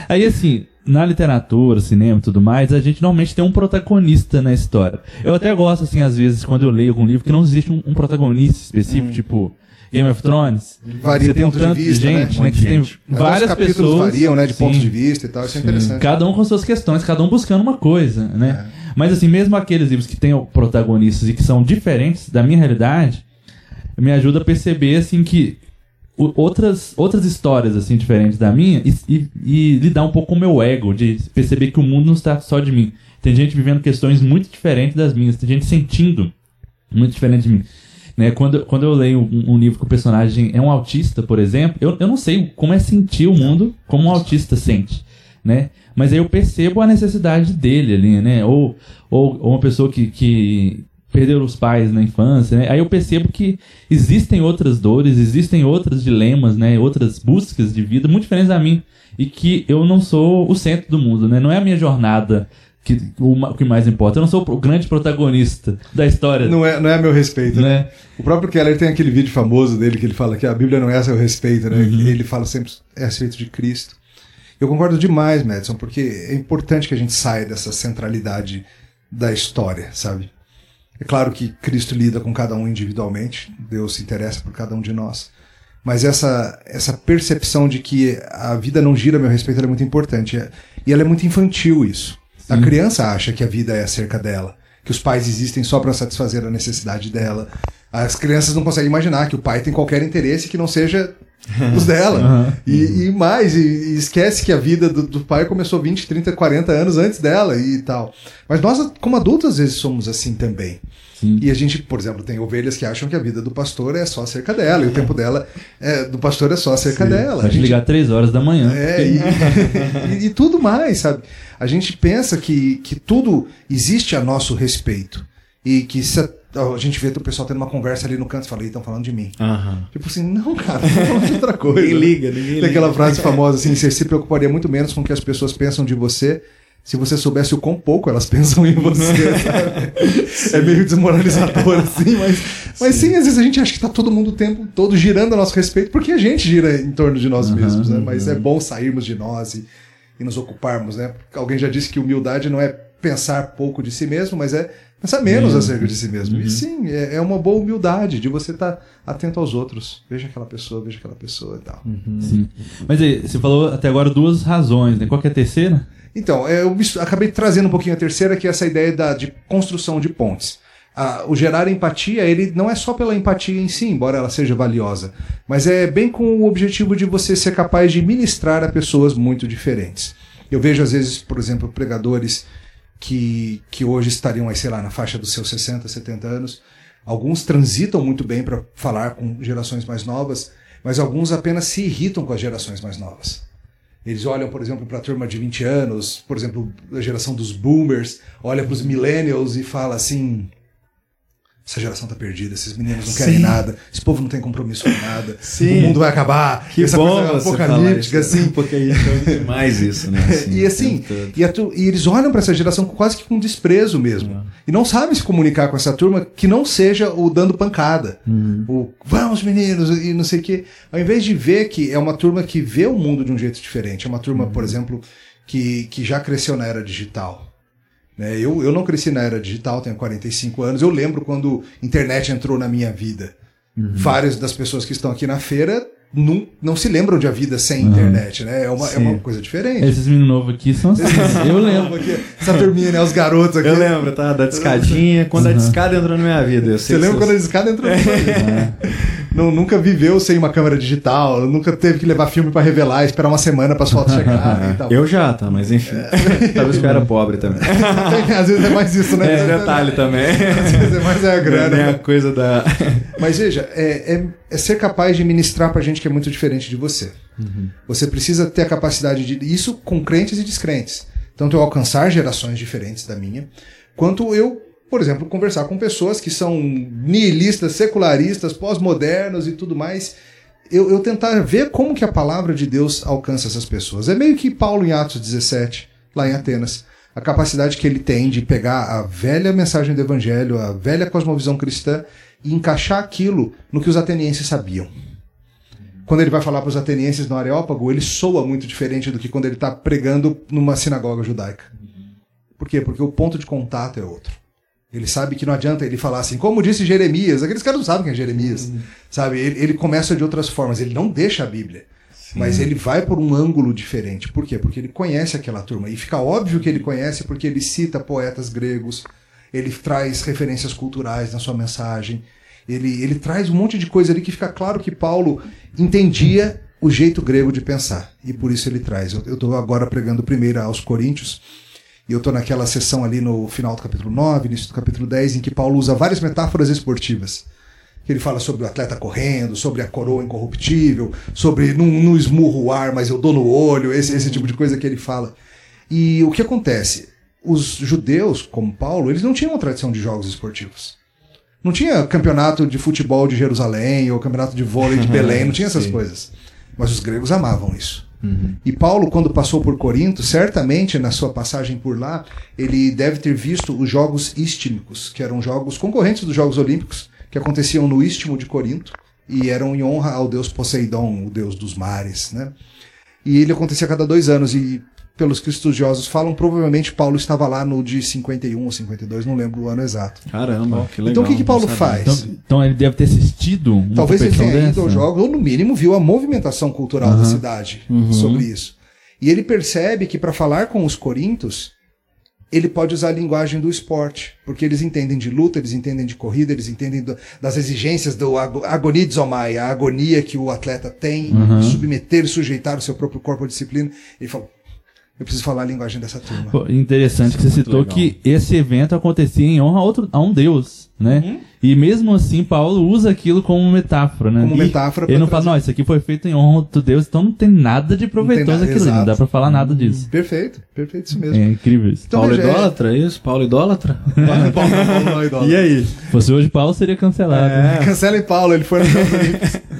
Aí assim, na literatura, cinema e tudo mais, a gente normalmente tem um protagonista na história. Eu até gosto, assim, às vezes, quando eu leio algum livro, que não existe um, um protagonista específico, hum. tipo Game of Thrones. Varia você tem um tanto de, vista, gente, né? né que gente. tem várias os pessoas. variam, né? De sim, pontos de vista e tal, isso é interessante. Cada um com suas questões, cada um buscando uma coisa, né? É. Mas assim, mesmo aqueles livros que têm protagonistas e que são diferentes da minha realidade, me ajuda a perceber, assim, que outras, outras histórias assim diferentes da minha e, e, e, lidar um pouco com o meu ego, de perceber que o mundo não está só de mim. Tem gente vivendo questões muito diferentes das minhas, tem gente sentindo muito diferente de mim. Né? Quando, quando eu leio um, um livro que o personagem é um autista, por exemplo, eu, eu não sei como é sentir o mundo como um autista sente. Né? Mas aí eu percebo a necessidade dele ali, né? Ou, ou, ou uma pessoa que, que, perderam os pais na infância, né? Aí eu percebo que existem outras dores, existem outros dilemas, né? Outras buscas de vida muito diferentes da mim e que eu não sou o centro do mundo, né? Não é a minha jornada que o, que mais importa. Eu não sou o grande protagonista da história. Não é, não é a meu respeito, né? né? O próprio Keller tem aquele vídeo famoso dele que ele fala que a Bíblia não é a seu respeito, né? Uhum. Ele fala sempre é a respeito de Cristo. Eu concordo demais, Madison, porque é importante que a gente saia dessa centralidade da história, sabe? É claro que Cristo lida com cada um individualmente, Deus se interessa por cada um de nós. Mas essa, essa percepção de que a vida não gira a meu respeito é muito importante. E ela é muito infantil, isso. A criança acha que a vida é acerca dela, que os pais existem só para satisfazer a necessidade dela. As crianças não conseguem imaginar que o pai tem qualquer interesse que não seja os dela. Uhum. E, e, mais, e, e, esquece que a vida do, do, pai começou 20, 30, 40 anos antes dela e tal. Mas nós, como adultos, às vezes somos assim também. Sim. E a gente, por exemplo, tem ovelhas que acham que a vida do pastor é só acerca dela, e o tempo dela é, do pastor é só acerca Sim. dela. Pode gente... ligar três horas da manhã. É, e, e, tudo mais, sabe? A gente pensa que, que tudo existe a nosso respeito. E que se a a gente vê o pessoal tendo uma conversa ali no canto e fala, estão falando de mim. Uhum. Tipo assim, não, cara, estão falando de outra coisa. ninguém liga, ninguém Tem liga. aquela frase famosa assim, você se preocuparia muito menos com o que as pessoas pensam de você se você soubesse o quão pouco elas pensam em você. é meio desmoralizador, assim, mas, mas sim. sim. às vezes a gente acha que está todo mundo o tempo todo girando a nosso respeito, porque a gente gira em torno de nós uhum, mesmos, né? Mas uhum. é bom sairmos de nós e, e nos ocuparmos, né? Alguém já disse que humildade não é pensar pouco de si mesmo, mas é pensar menos acerca de si mesmo. Uhum. E sim, é, é, uma boa humildade de você estar tá atento aos outros. Veja aquela pessoa, veja aquela pessoa e tal. Uhum. Sim. Mas aí, você falou até agora duas razões, né? Qual é a terceira? Então, é, eu acabei trazendo um pouquinho a terceira, que é essa ideia da, de construção de pontes. o gerar empatia, ele não é só pela empatia em si, embora ela seja valiosa, mas é bem com o objetivo de você ser capaz de ministrar a pessoas muito diferentes. Eu vejo, às vezes, por exemplo, pregadores que, que hoje estariam sei lá, na faixa dos seus 60, 70 anos. Alguns transitam muito bem para falar com gerações mais novas, mas alguns apenas se irritam com as gerações mais novas. Eles olham, por exemplo, para a turma de 20 anos, por exemplo, a geração dos boomers, olha para os millennials e fala assim: essa geração tá perdida, esses meninos não querem Sim. nada, esse povo não tem compromisso com nada, Sim. o mundo vai acabar, que essa bom coisa apocalíptica, isso, assim. Porque aí então mais isso, né? Assim, e assim, e, tu, e, eles olham para essa geração quase que com desprezo mesmo. Uhum. E não sabem se comunicar com essa turma que não seja o dando pancada. Uhum. O vamos meninos, e não sei o quê. Ao invés de ver que é uma turma que vê o mundo de um jeito diferente, é uma turma, uhum. por exemplo, que, que já cresceu na era digital né? Eu, eu não cresci na era digital, tenho 45 anos. Eu lembro quando a internet entrou na minha vida. Uhum. Várias das pessoas que estão aqui na feira não, não se lembram de a vida sem uhum. internet, né? É uma, é uma coisa diferente. Esses meninos novos aqui são assim. eu lembro. Aqui, essa turminha, né? Os garotos aqui. Eu lembro, tá? Da discadinha. Quando uhum. a discada entrou na minha vida. Você lembra quando a discada entrou na minha vida? Não, nunca viveu sem uma câmera digital, nunca teve que levar filme para revelar, esperar uma semana para as fotos chegarem e tal. Eu já, tá, mas enfim. É. Talvez eu era pobre também. às vezes é mais isso, né? É, detalhe também. Às vezes é mais é a grana. É a coisa da. Mas veja, é, é, é ser capaz de ministrar pra gente que é muito diferente de você. Uhum. Você precisa ter a capacidade de. Isso com crentes e descrentes. Tanto eu alcançar gerações diferentes da minha, quanto eu por exemplo, conversar com pessoas que são nihilistas, secularistas, pós-modernos e tudo mais. Eu, eu, tentar ver como que a palavra de Deus alcança essas pessoas. É meio que Paulo em Atos 17, lá em Atenas. A capacidade que ele tem de pegar a velha mensagem do evangelho, a velha cosmovisão cristã, e encaixar aquilo no que os atenienses sabiam. Quando ele vai falar para os atenienses no Areópago, ele soa muito diferente do que quando ele está pregando numa sinagoga judaica. Por quê? Porque o ponto de contato é outro. Ele sabe que não adianta ele falar assim, como disse Jeremias. Aqueles caras não sabem quem é Jeremias. Uhum. Sabe? Ele, ele, começa de outras formas. Ele não deixa a Bíblia. Sim. Mas ele vai por um ângulo diferente. Por quê? Porque ele conhece aquela turma. E fica óbvio que ele conhece porque ele cita poetas gregos, ele traz referências culturais na sua mensagem. Ele, ele traz um monte de coisa ali que fica claro que Paulo entendia o jeito grego de pensar. E por isso ele traz. Eu estou agora pregando primeiro aos Coríntios e eu estou naquela sessão ali no final do capítulo 9, início do capítulo 10, em que Paulo usa várias metáforas esportivas. Que ele fala sobre o atleta correndo, sobre a coroa incorruptível, sobre não, não esmurro o ar, mas eu dou no olho, esse, esse tipo de coisa que ele fala. E o que acontece? Os judeus, como Paulo, eles não tinham uma tradição de jogos esportivos. Não tinha campeonato de futebol de Jerusalém ou campeonato de vôlei de Belém, não tinha essas coisas. Mas os gregos amavam isso. Uhum. E Paulo, quando passou por Corinto, certamente na sua passagem por lá, ele deve ter visto os Jogos Istmicos, que eram jogos concorrentes dos Jogos Olímpicos, que aconteciam no Istmo de Corinto, e eram em honra ao deus Poseidon, o deus dos mares. Né? E ele acontecia a cada dois anos, e pelos que estudiosos falam, provavelmente Paulo estava lá no de 51 ou 52, não lembro o ano exato. Caramba, que legal. Então o que, que Paulo faz? Então, então, ele deve ter assistido uma Talvez ele tenha dessa. ido aos jogos, ou no mínimo viu a movimentação cultural uhum. da cidade uhum. sobre isso. E ele percebe que para falar com os corintos, ele pode usar a linguagem do esporte, porque eles entendem de luta, eles entendem de corrida, eles entendem do, das exigências do agonia zomai, a agonia que o atleta tem, uhum. submeter e sujeitar o seu próprio corpo à disciplina. Ele fala, eu preciso falar a linguagem dessa turma. Pô, interessante que você citou legal. que esse evento acontecia em honra a, outro, a um deus, né? Uhum. E mesmo assim, Paulo usa aquilo como metáfora, né? Como metáfora. Ele não fala, não, isso aqui foi feito em honra do Deus, então não tem nada de proveitoso aquilo, não dá pra falar nada disso. Perfeito, perfeito, isso mesmo. É incrível isso. Então, Paulo idólatra, é isso? Paulo idólatra? Paulo, Paulo, Paulo, Paulo, e aí? Se fosse hoje, Paulo seria cancelado. É. Né? Cancelem Paulo, ele foi no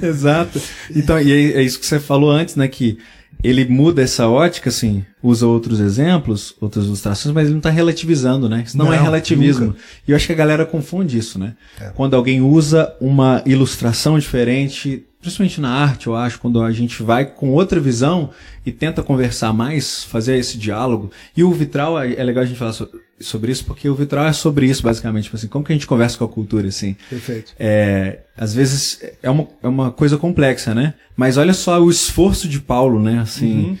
Exato. Então, e é, é isso que você falou antes, né? Que ele muda essa ótica, assim, usa outros exemplos, outras ilustrações, mas ele não está relativizando, né? Isso não, é não é relativismo. Nunca. E eu acho que a galera confunde isso, né? É. Quando alguém usa uma ilustração diferente, principalmente na arte, eu acho, quando a gente vai com outra visão e tenta conversar mais, fazer esse diálogo. E o vitral, é, é legal a gente falar sobre isso, porque o vitral é sobre isso, basicamente. Tipo assim, como que a gente conversa com a cultura, assim? Perfeito. É, às vezes é uma, é uma coisa complexa, né? Mas olha só o esforço de Paulo, né? Assim, uhum.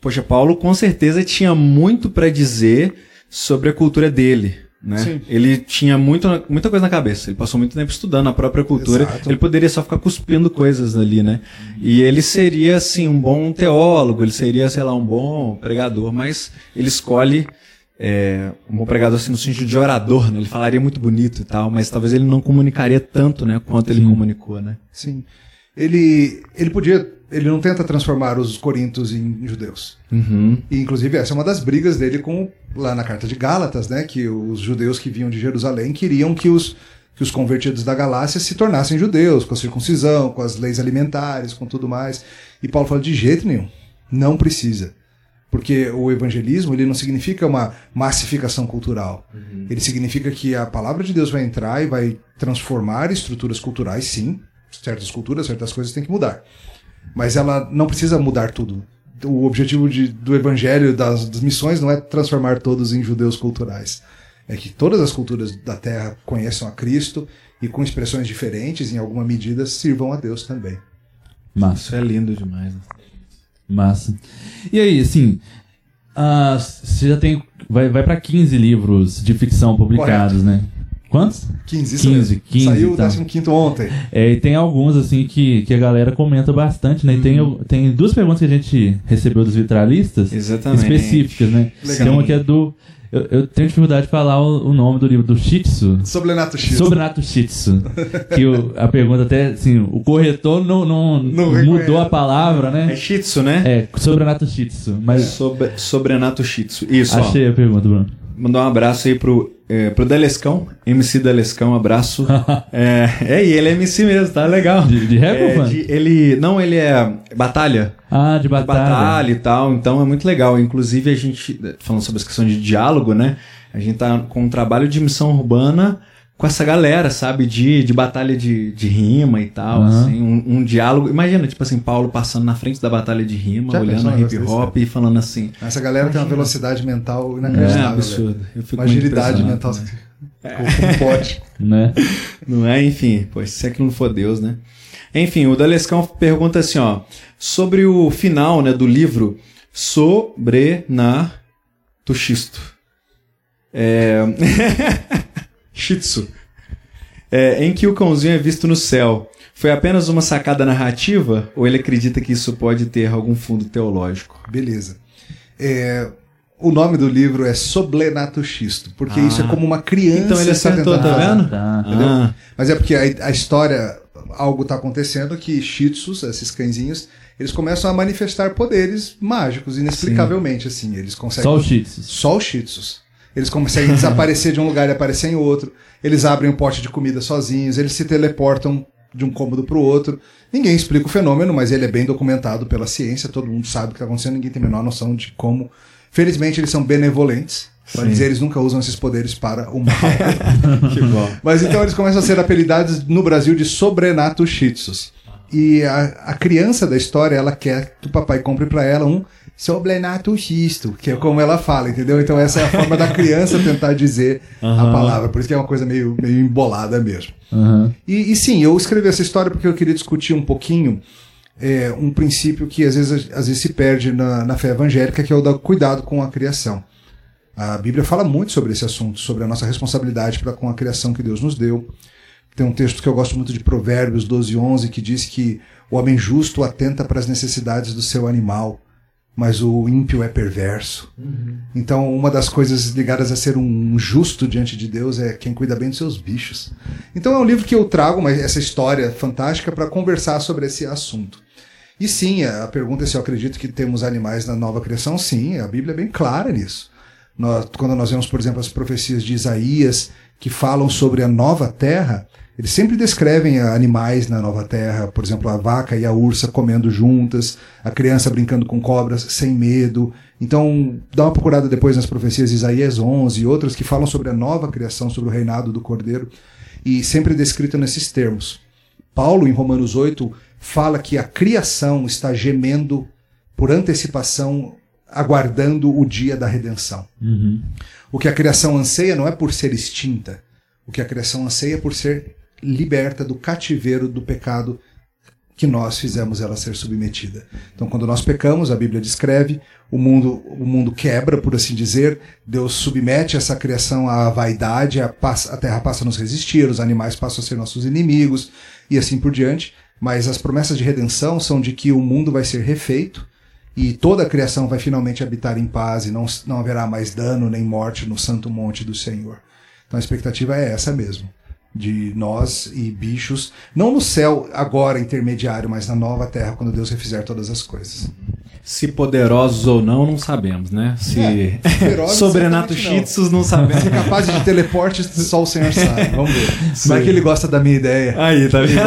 Poxa, Paulo com certeza tinha muito para dizer sobre a cultura dele né? Ele tinha muito, muita coisa na cabeça. Ele passou muito tempo estudando a própria cultura. Exato. Ele poderia só ficar cuspindo coisas ali, né? E ele seria, assim, um bom teólogo, ele seria, sei lá, um bom pregador, mas ele escolhe é, um bom pregador assim, no sentido de orador, né? Ele falaria muito bonito e tal, mas talvez ele não comunicaria tanto, né, quanto ele Sim. comunicou, né? Sim. Ele, ele podia ele não tenta transformar os corintos em judeus. Uhum. E, inclusive, essa é uma das brigas dele com lá na carta de Gálatas, né? Que os judeus que vinham de Jerusalém queriam que os, que os convertidos da Galácia se tornassem judeus, com a circuncisão, com as leis alimentares, com tudo mais. E Paulo fala: de jeito nenhum, não precisa. Porque o evangelismo ele não significa uma massificação cultural. Uhum. Ele significa que a palavra de Deus vai entrar e vai transformar estruturas culturais, sim. Certas culturas, certas coisas têm que mudar mas ela não precisa mudar tudo. O objetivo de, do evangelho, das, das missões, não é transformar todos em judeus culturais. É que todas as culturas da terra conheçam a Cristo e com expressões diferentes, em alguma medida, sirvam a Deus também. Massa. Isso é lindo demais. Né? Massa. E aí, assim, uh, você já tem. Vai, vai para 15 livros de ficção publicados, Correto. né? Quantos? 15, isso 15, 15 Saiu o 15 ontem. É, e tem alguns, assim, que, que a galera comenta bastante, né? E tem, uhum. tem duas perguntas que a gente recebeu dos vitralistas Exatamente. específicas, né? Legal. Tem uma que é do. Eu, eu, tenho dificuldade de falar o, o, nome do livro, do Shitsu. Sobrenato Shitsu. Sobrenato Shitsu. que o, a pergunta até, assim, o corretor não, não, não mudou a palavra, né? É Shitsu, né? É, Sobrenato Shitsu. Mas... Sobre, sobrenato Shitsu. Isso, Achei ó. a pergunta, Bruno. Mandar um abraço aí pro é, pro Delescão, MC Delescão, abraço. é, é, e ele é MC mesmo, tá legal. De, de rap, é, mano? De, ele, não, ele é batalha. Ah, de batalha. De batalha e tal, então é muito legal. Inclusive a gente, falando sobre essa questão de diálogo, né? A gente tá com um trabalho de missão urbana com essa galera, sabe? De, de batalha de, de rima e tal, uhum. assim, um, um, diálogo. Imagina, tipo assim, Paulo passando na frente da batalha de rima, Já olhando a hip hop e falando assim. Essa galera imagina. tem uma velocidade mental inacreditável. É absurdo. Eu fico uma agilidade mental. Né? Como pode? né? Não é? Enfim, pois se é que não for Deus, né? Enfim, o Dalescão pergunta assim, ó, sobre o final, né, do livro Sobrenar Tuxisto. É... Shih Tzu. É, em que o cãozinho é visto no céu. Foi apenas uma sacada narrativa ou ele acredita que isso pode ter algum fundo teológico? Beleza. É, o nome do livro é Soblenato Xisto, porque ah. isso é como uma criança. Então ele acertou, tá vendo? Tá. Ah. Mas é porque a, a história, algo está acontecendo que Shih Tzus, esses cãezinhos, eles começam a manifestar poderes mágicos, inexplicavelmente, Sim. assim. Eles conseguem. Só os Shih Tzus. Só os Shih Tzus. Eles conseguem desaparecer de um lugar e aparecer em outro. Eles abrem um pote de comida sozinhos. Eles se teleportam de um cômodo para o outro. Ninguém explica o fenômeno, mas ele é bem documentado pela ciência. Todo mundo sabe o que está acontecendo. Ninguém tem a menor noção de como. Felizmente, eles são benevolentes. Para dizer, eles nunca usam esses poderes para o mal. que bom. Mas então eles começam a ser apelidados no Brasil de sobrenato shitsus. E a, a criança da história, ela quer que o papai compre para ela um sobrenato xisto, que é como ela fala, entendeu? Então essa é a forma da criança tentar dizer uhum. a palavra, por isso que é uma coisa meio, meio embolada mesmo. Uhum. E, e, sim, eu escrevi essa história porque eu queria discutir um pouquinho é, um princípio que às vezes, às vezes se perde na, na fé evangélica, que é o do cuidado com a criação. A Bíblia fala muito sobre esse assunto, sobre a nossa responsabilidade para com a criação que Deus nos deu. Tem um texto que eu gosto muito de Provérbios 12, 11, que diz que o homem justo atenta para as necessidades do seu animal mas o ímpio é perverso. Uhum. Então, uma das coisas ligadas a ser um justo diante de Deus é quem cuida bem dos seus bichos. Então, é um livro que eu trago uma, essa história fantástica para conversar sobre esse assunto. E sim, a pergunta é se eu acredito que temos animais na nova criação. Sim, a Bíblia é bem clara nisso. Nós, quando nós vemos, por exemplo, as profecias de Isaías que falam sobre a nova terra, Eles sempre descrevem animais na Nova Terra, por exemplo, a vaca e a ursa comendo juntas, a criança brincando com cobras sem medo. Então, dá uma procurada depois nas profecias de Isaías 11 e outras que falam sobre a nova criação, sobre o reinado do Cordeiro, e sempre descrito nesses termos. Paulo, em Romanos 8, fala que a criação está gemendo por antecipação, aguardando o dia da redenção. Uhum. O que a criação anseia não é por ser extinta, o que a criação anseia é por ser liberta do cativeiro do pecado que nós fizemos ela ser submetida. Então, quando nós pecamos, a Bíblia descreve, o mundo, o mundo quebra, por assim dizer, Deus submete essa criação à vaidade, a, a terra passa a nos resistir, os animais passam a ser nossos inimigos, e assim por diante. Mas as promessas de redenção são de que o mundo vai ser refeito e toda a criação vai finalmente habitar em paz e não, não haverá mais dano nem morte no santo monte do Senhor. Então a expectativa é essa mesmo de nós e bichos, não no céu agora intermediário, mas na nova terra, quando Deus refizer todas as coisas. Se poderosos ou não, não sabemos, né? Se é, sobrenato shitsus, não. não sabemos. Se capazes de teleporte, só o Senhor sabe. Vamos ver. Sim. Como é que ele gosta da minha ideia? Aí, tá vendo?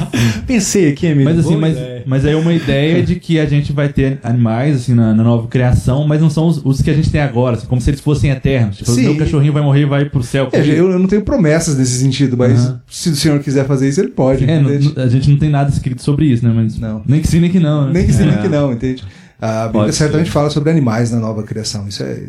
Pensei aqui, amigo. Mas assim, mas, mas aí uma ideia de que a gente vai ter animais, assim, na, na nova criação, mas não são os, os, que a gente tem agora, assim, como se eles fossem eternos. Tipo, o meu cachorrinho vai morrer e vai pro céu. É, eu, eu, não tenho promessas nesse sentido, mas uhum. se o senhor quiser fazer isso, ele pode. É, não, a gente não tem nada escrito sobre isso, né? Mas não. Nem que sim, nem que não. Né? Nem que sim, é. nem que não, entende? A Bíblia Pode certamente ser. fala sobre animais na nova criação. Isso é,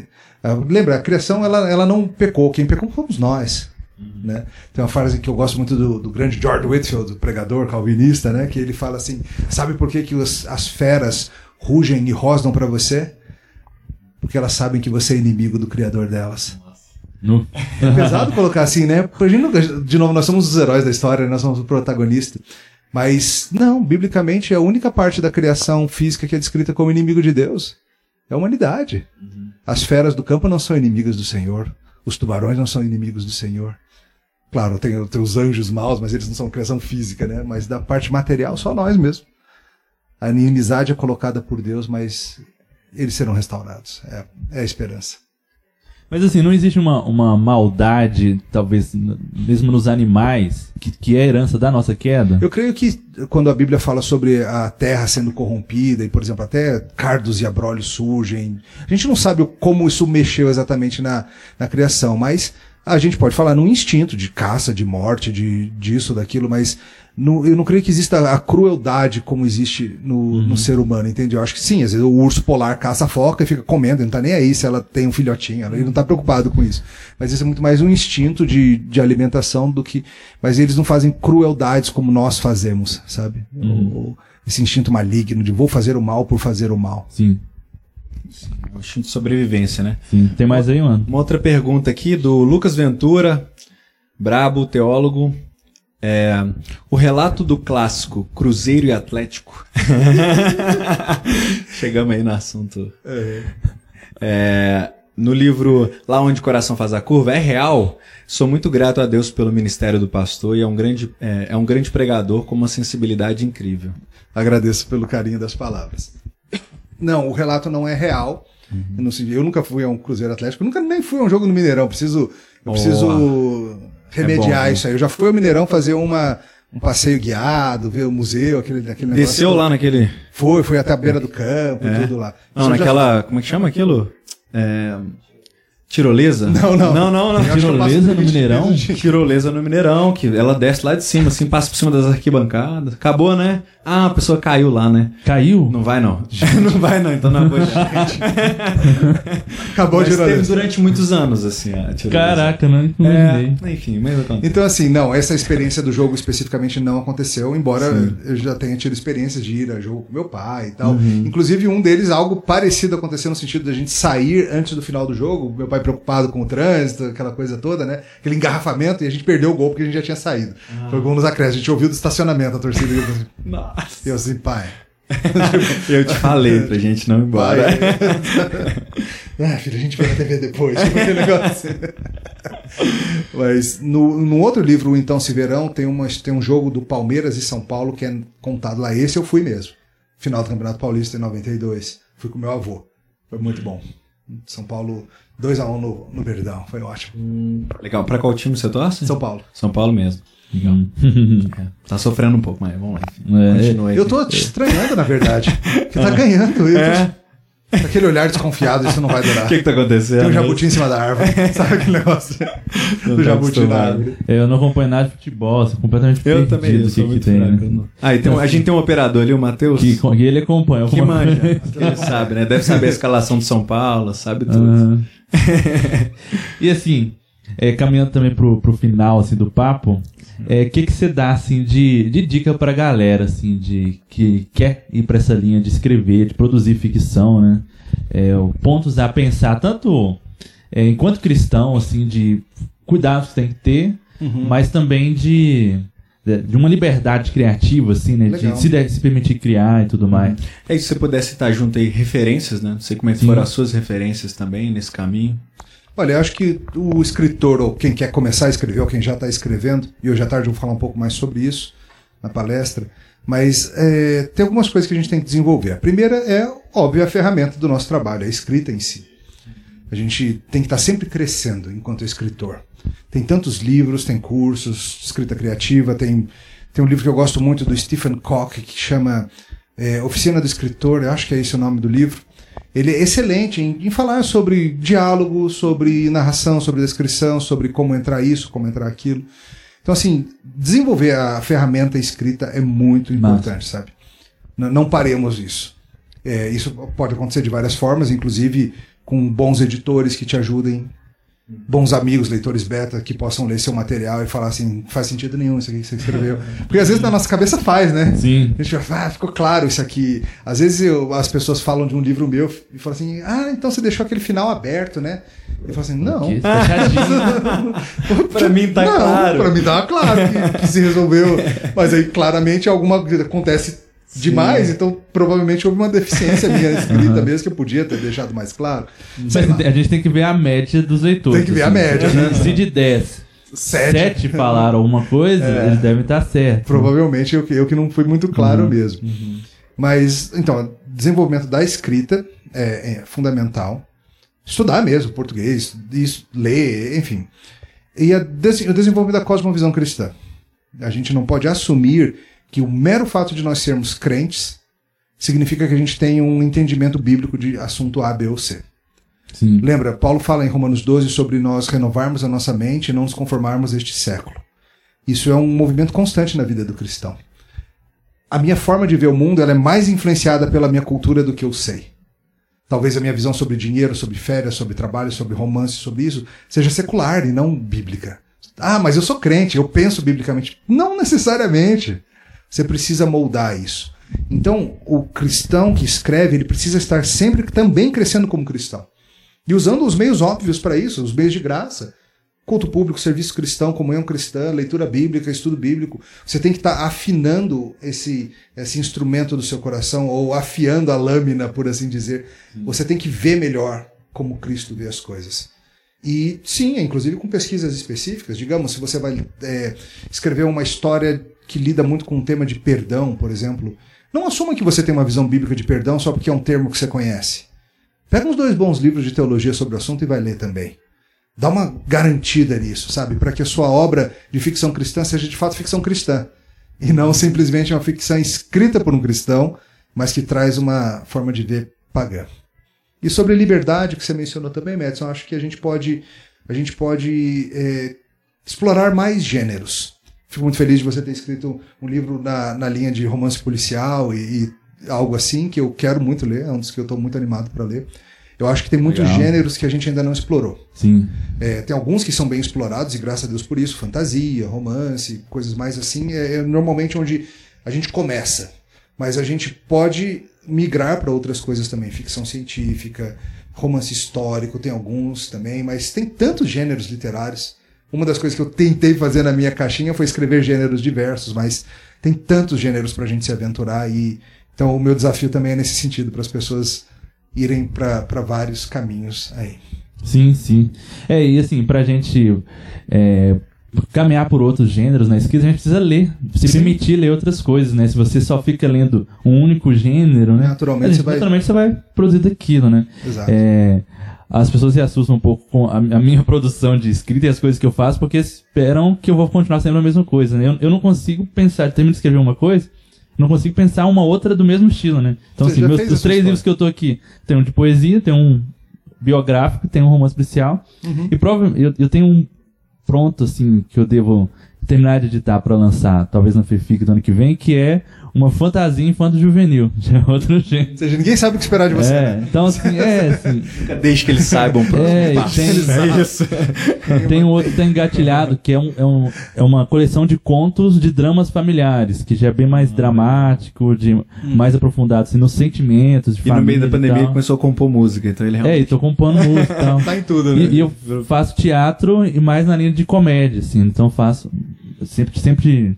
é, lembra, a criação ela, ela não pecou, quem pecou fomos nós. Uhum. Né? Tem uma frase que eu gosto muito do, do, grande George Whitfield, pregador calvinista, né? que ele fala assim: sabe por que, que os, as feras rugem e rosnam para você? Porque elas sabem que você é inimigo do Criador delas. No. É pesado colocar assim, né? De novo, nós somos os heróis da história, nós somos o protagonista. Mas não, biblicamente a única parte da criação física que é descrita como inimigo de Deus é a humanidade. Uhum. As feras do campo não são inimigas do Senhor. Os tubarões não são inimigos do Senhor. Claro, tem, tem os anjos maus, mas eles não são criação física, né? Mas da parte material, só nós mesmo. A inimizade é colocada por Deus, mas eles serão restaurados. É, é a esperança. Mas assim, não existe uma, uma maldade, talvez, mesmo nos animais, que, que é a herança da nossa queda? Eu creio que quando a Bíblia fala sobre a terra sendo corrompida, e por exemplo, até cardos e abrolhos surgem, a gente não sabe como isso mexeu exatamente na, na criação, mas a gente pode falar num instinto de caça, de morte, de disso, daquilo, mas no, eu não creio que exista a crueldade como existe no, uhum. no, ser humano, entende? Eu acho que sim, às vezes o urso polar caça a foca e fica comendo, ele não tá nem aí se ela tem um filhotinho, ele não tá preocupado com isso. Mas isso é muito mais um instinto de, de alimentação do que. Mas eles não fazem crueldades como nós fazemos, sabe? Uhum. esse instinto maligno de vou fazer o mal por fazer o mal. Sim. O instinto de sobrevivência, né? Sim. Tem mais aí, mano? Uma outra pergunta aqui do Lucas Ventura, brabo, teólogo. É, o relato do clássico Cruzeiro e Atlético. Chegamos aí no assunto. É, no livro Lá Onde o Coração Faz a Curva, é real. Sou muito grato a Deus pelo ministério do pastor e é um grande, é, é um grande pregador com uma sensibilidade incrível. Agradeço pelo carinho das palavras. Não, o relato não é real. Uhum. Eu, não, eu, nunca fui a um Cruzeiro Atlético, nunca nem fui a um jogo no Mineirão. Preciso, eu preciso oh remediar é bom, isso aí. Eu já fui ao Mineirão fazer uma, um passeio guiado, ver o museu, aquele, aquele negócio. Desceu lá naquele. Foi, foi até a beira do campo, é. tudo lá. Não, naquela. Já... Como é que chama aquilo? É. Tirolesa? Não, não. Não, não, não. Tirolesa no Mineirão? Tirolesa no Mineirão, que ela desce lá de cima, assim, passa por cima das arquibancadas. Acabou, né? Ah, a pessoa caiu lá, né? Caiu? Não vai, não. não vai, não. Então não é boa Acabou mas a tirolesa. teve durante muitos anos, assim, a tirolesa. Caraca, não, não é, Enfim, mas Então, assim, não, essa experiência do jogo especificamente não aconteceu, embora Sim. eu já tenha tido experiência de ir a jogo com meu pai e tal. Uhum. Inclusive, um deles, algo parecido aconteceu no sentido da gente sair antes do final do jogo, meu pai preocupado com o trânsito, aquela coisa toda, né? Aquele engarrafamento, e a gente perdeu o gol porque a gente já tinha saído. Ah. Foi o gol nos acréscimos. A gente ouviu do estacionamento a torcida. Nossa. Eu assim, pai. eu te falei pra gente não ir embora. ah, filho, a gente vai na TV depois. Tipo. Mas no, no outro livro, o Então Se Verão, tem, uma, tem um jogo do Palmeiras e São Paulo que é contado lá. Esse eu fui mesmo. Final do Campeonato Paulista em 92. Fui com meu avô. Foi muito bom. São Paulo 2x1 um no, no Verdão. Foi ótimo. Hum, legal. Pra qual time você torce? São Paulo. São Paulo mesmo. Legal. É, tá sofrendo um pouco, mas vamos lá. É, Continua aí. Eu tô te estranhando, na verdade. Você tá ganhando. Eu é. Aquele olhar desconfiado, isso não vai durar. O que, que tá acontecendo? Tem um jabuti em cima da árvore. Sabe aquele negócio não do tá jabuti na árvore? Eu não acompanho nada de futebol, sou completamente eu perdido também, eu que, que tem. Né? Ah, e tem um, a gente tem um operador ali, o Matheus. Que, que ele acompanha. Que manja. ele sabe, né? Deve saber a escalação do São Paulo, sabe tudo. e assim, é, caminhando também pro, pro final assim, do papo, o é, que, que você dá assim, de, de dica pra galera assim, de, que quer ir para essa linha de escrever, de produzir ficção, né? É, pontos a pensar, tanto é, enquanto cristão, assim, de cuidados que tem que ter, uhum. mas também de, de uma liberdade criativa, assim, né? Legal. De se, se, permitir criar e tudo uhum. mais. É, e se você pudesse citar junto aí referências, né? Não sei como é que foram as suas referências também nesse caminho. Olha, eu acho que o escritor, ou quem quer começar a escrever, ou quem já está escrevendo, e hoje à tarde eu vou falar um pouco mais sobre isso na palestra, mas é, tem algumas coisas que a gente tem que desenvolver. A primeira é, óbvio, a ferramenta do nosso trabalho, a escrita em si. A gente tem que estar tá sempre crescendo enquanto escritor. Tem tantos livros, tem cursos, escrita criativa, tem, tem um livro que eu gosto muito do Stephen Koch, que chama é, Oficina do Escritor, eu acho que é esse o nome do livro ele é excelente em, em, falar sobre diálogo, sobre narração, sobre descrição, sobre como entrar isso, como entrar aquilo. Então, assim, desenvolver a ferramenta escrita é muito importante, Massa. sabe? N não paremos isso. É, isso pode acontecer de várias formas, inclusive com bons editores que te ajudem bons amigos, leitores beta, que possam ler seu material e falar assim, faz sentido nenhum isso aqui que você escreveu. Porque às vezes na nossa cabeça faz, né? Sim. A gente fala, ah, ficou claro isso aqui. Às vezes eu, as pessoas falam de um livro meu e falam assim, ah, então você deixou aquele final aberto, né? Eu falo assim, não. pra mim tá não, claro. Pra mim tá claro que, que se resolveu. Mas aí claramente alguma acontece demais, Sim. então provavelmente houve uma deficiência minha escrita uhum. mesmo, que eu podia ter deixado mais claro. Mas a gente tem que ver a média dos leitores. Tem que ver assim. a média, né? Se de 10, 7 falaram alguma coisa, é. eles devem estar certos. Provavelmente eu, eu que não fui muito claro uhum. mesmo. Uhum. Mas, então, desenvolvimento da escrita é, é, fundamental. Estudar mesmo português, isso, ler, enfim. E a, o desenvolvimento da cosmovisão cristã. A gente não pode assumir que o mero fato de nós sermos crentes significa que a gente tem um entendimento bíblico de assunto A, B ou C. Sim. Lembra, Paulo fala em Romanos 12 sobre nós renovarmos a nossa mente e não nos conformarmos a este século. Isso é um movimento constante na vida do cristão. A minha forma de ver o mundo ela é mais influenciada pela minha cultura do que eu sei. Talvez a minha visão sobre dinheiro, sobre férias, sobre trabalho, sobre romance, sobre isso, seja secular e não bíblica. Ah, mas eu sou crente, eu penso biblicamente. Não necessariamente. Você precisa moldar isso. Então, o cristão que escreve, ele precisa estar sempre também crescendo como cristão. E usando os meios óbvios para isso, os meios de graça. Culto público, serviço cristão, comunhão cristã, leitura bíblica, estudo bíblico. Você tem que estar tá afinando esse, esse instrumento do seu coração, ou afiando a lâmina, por assim dizer. Você tem que ver melhor como Cristo vê as coisas. E sim, inclusive com pesquisas específicas. Digamos, se você vai é, escrever uma história que lida muito com o tema de perdão, por exemplo, não assuma que você tem uma visão bíblica de perdão só porque é um termo que você conhece. Pega uns dois bons livros de teologia sobre o assunto e vai ler também. Dá uma garantida nisso, sabe? Para que a sua obra de ficção cristã seja de fato ficção cristã. E não simplesmente uma ficção escrita por um cristão, mas que traz uma forma de ver pagã. E sobre liberdade, que você mencionou também, Madison, acho que a gente pode, a gente pode é, explorar mais gêneros. Fico muito feliz de você ter escrito um livro na, na linha de romance policial e, e algo assim, que eu quero muito ler, é um dos que eu estou muito animado para ler. Eu acho que tem muitos Legal. gêneros que a gente ainda não explorou. Sim. É, tem alguns que são bem explorados, e graças a Deus por isso, fantasia, romance, coisas mais assim, é, é normalmente onde a gente começa. Mas a gente pode migrar para outras coisas também, ficção científica, romance histórico, tem alguns também, mas tem tantos gêneros literários uma das coisas que eu tentei fazer na minha caixinha foi escrever gêneros diversos, mas tem tantos gêneros para a gente se aventurar e então o meu desafio também é nesse sentido para as pessoas irem para vários caminhos aí. Sim, sim. É, e assim, pra gente é, caminhar por outros gêneros na esquerda, a gente precisa ler, se sim. permitir ler outras coisas, né? Se você só fica lendo um único gênero, né? Naturalmente, gente, você, vai... naturalmente você vai produzir daquilo, né? Exato. É, as pessoas se assustam um pouco com a, a, minha produção de escrita e as coisas que eu faço, porque esperam que eu vou continuar sendo a mesma coisa, né? Eu, eu não consigo pensar, termino de escrever uma coisa, não consigo pensar uma outra do mesmo estilo, né? Então, Você assim, meus, os três livros que eu tô aqui, tem um de poesia, tem um biográfico, tem um romance policial, uhum. e provavelmente eu, eu tenho um pronto, assim, que eu devo terminar de editar para lançar, talvez na FEFIC do ano que vem, que é uma fantasia infanto-juvenil. Já é outro jeito. Ou seja, ninguém sabe o que esperar de você. É, né? então assim, é assim. Desde que eles saibam pra é, tem, é isso. tem um outro que tá engatilhado, que é, um, é, um, é uma coleção de contos de dramas familiares, que já é bem mais dramático, de, hum. mais aprofundado assim, nos sentimentos de E no meio da pandemia ele começou a compor música, então ele realmente... É, e tô compondo música. Então. tá em tudo, né? E, e eu faço teatro e mais na linha de comédia, assim, então faço sempre, sempre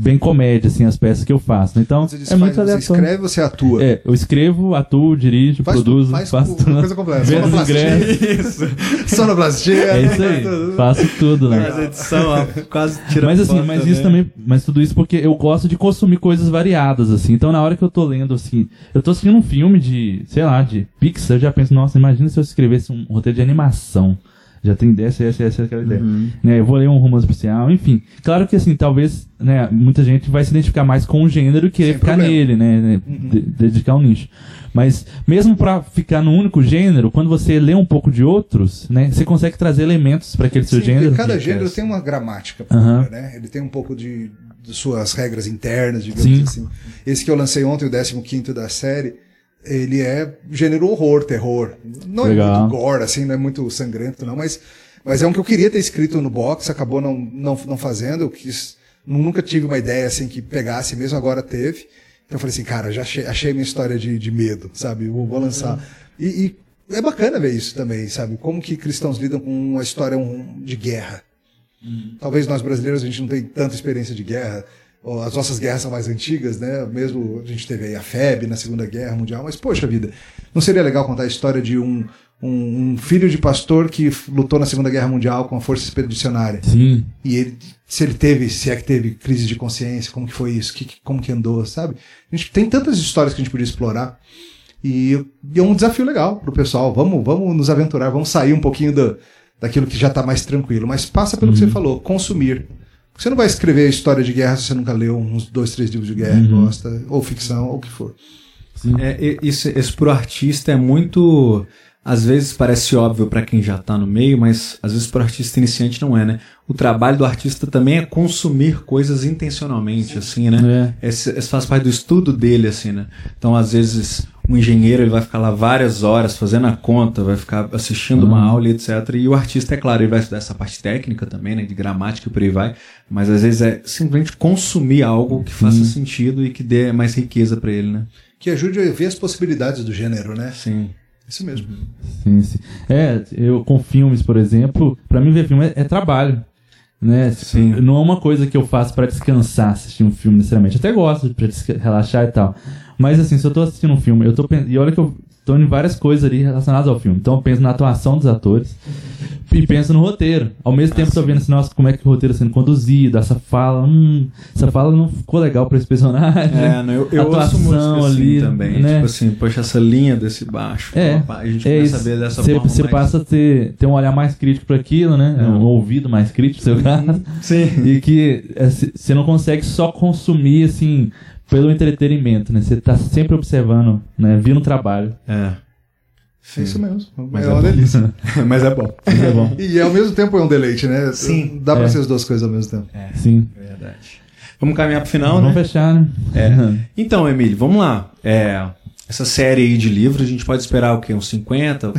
bem comédia, assim, as peças que eu faço. Então, é faz, muito aleatório. Você escreve, você atua? É, eu escrevo, atuo, dirijo, faz, produzo, faz faço tudo. coisa completa. Ingressos. Isso. Sonoplastia. É isso aí. faço tudo, né? Mas edição, quase tira Mas assim, mas isso também, mas tudo isso porque eu gosto de consumir coisas variadas, assim. Então, na hora que eu tô lendo, assim, eu tô assistindo um filme de, sei lá, de Pixar, eu já penso, nossa, imagina se eu escrevesse um roteiro de animação já tem essa, essa, essa, aquela ideia. Uhum. Né, eu vou ler um romance especial, enfim. Claro que assim, talvez, né, muita gente vai se identificar mais com o gênero e querer Sem ficar problema. nele, né, né uhum. de, dedicar um nicho. Mas mesmo para ficar no único gênero, quando você lê um pouco de outros, né, você consegue trazer elementos para aquele Sim, seu gênero. Cada gênero tem uma gramática, uhum. né? Ele tem um pouco de, de suas regras internas, digamos Sim. assim. Esse que eu lancei ontem, o 15 quinto da série, ele é gênero horror, terror. Não Legal. é muito gore, assim, não é muito sangrento, não, mas, mas é um que eu queria ter escrito no box, acabou não, não, não fazendo. Eu quis, nunca tive uma ideia assim que pegasse, mesmo agora teve. Então eu falei assim, cara, já achei, achei minha história de, de medo, sabe? Vou, vou lançar. E, e, é bacana ver isso também, sabe? Como que cristãos lidam com uma história de guerra. Hum. Talvez nós brasileiros a gente não tem tanta experiência de guerra as nossas guerras são mais antigas, né? Mesmo a gente teve aí a FEB na Segunda Guerra Mundial, mas poxa vida, não seria legal contar a história de um, um, um, filho de pastor que lutou na Segunda Guerra Mundial com a força expedicionária? Sim. E ele, se ele teve, se é que teve crise de consciência, como que foi isso? Que, como que andou, sabe? A gente tem tantas histórias que a gente podia explorar. E, e é um desafio legal pro pessoal. Vamos, vamos nos aventurar, vamos sair um pouquinho do, daquilo que já está mais tranquilo. Mas passa pelo uhum. que você uhum. falou, consumir. Você não vai escrever história de guerra se você nunca leu uns dois, três livros de guerra, uhum. gosta, ou ficção, ou o que for. É, isso, isso pro artista é muito. Às vezes parece óbvio para quem já tá no meio, mas às vezes pro artista iniciante não é, né? O trabalho do artista também é consumir coisas intencionalmente, assim, né? É. Esse, esse faz parte do estudo dele, assim, né? Então, às vezes, um engenheiro ele vai ficar lá várias horas fazendo a conta, vai ficar assistindo uhum. uma aula, etc. E o artista, é claro, ele vai estudar essa parte técnica também, né, de gramática e por aí vai, mas às vezes é simplesmente consumir algo que faça uhum. sentido e que dê mais riqueza para ele, né? Que ajude a ver as possibilidades do gênero, né? Sim. Isso mesmo. Sim, sim. É, eu com filmes, por exemplo, para mim ver filme é, é trabalho né? Sim. Não é uma coisa que eu faço para descansar assistir um filme necessariamente. Até gosto para relaxar e tal. Mas assim, se eu tô assistindo um filme, eu tô E olha que eu tô em várias coisas ali relacionadas ao filme. Então eu penso na atuação dos atores e penso no roteiro. Ao mesmo tempo, tô vendo assim, nossa, como é que o roteiro está sendo conduzido, essa fala, hum, essa fala não ficou legal para esse personagem. É, eu, eu atuação ouço assim ali também. Né? Tipo assim, poxa, essa linha desse baixo. É, a gente é começa a ver dessa cê, forma. Você mais... passa a ter, ter um olhar mais crítico para aquilo, né? É. Um ouvido mais crítico, seu caso. Sim. E que você é, não consegue só consumir, assim, pelo entretenimento, né? Você tá sempre observando, né? Vindo trabalho. É. Sim. Isso mesmo. Mas é, é uma bom. delícia. Mas é bom. Mas é bom. E ao mesmo tempo é um deleite, né? Sim. Dá pra é. ser as duas coisas ao mesmo tempo. É. Sim. Verdade. Vamos caminhar pro final, vamos né? Vamos fechar, né? É. Então, Emílio, vamos lá. É, essa série aí de livros, a gente pode esperar o quê? Uns 50?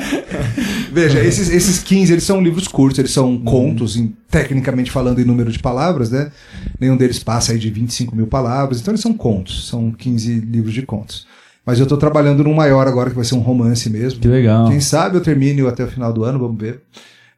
Veja, esses, esses 15, eles são livros curtos, eles são uhum. contos, em, tecnicamente falando em número de palavras, né? Nenhum deles passa aí de 25 mil palavras, então eles são contos, são 15 livros de contos. Mas eu estou trabalhando num maior agora, que vai ser um romance mesmo. Que legal. Quem sabe eu termine até o final do ano, vamos ver.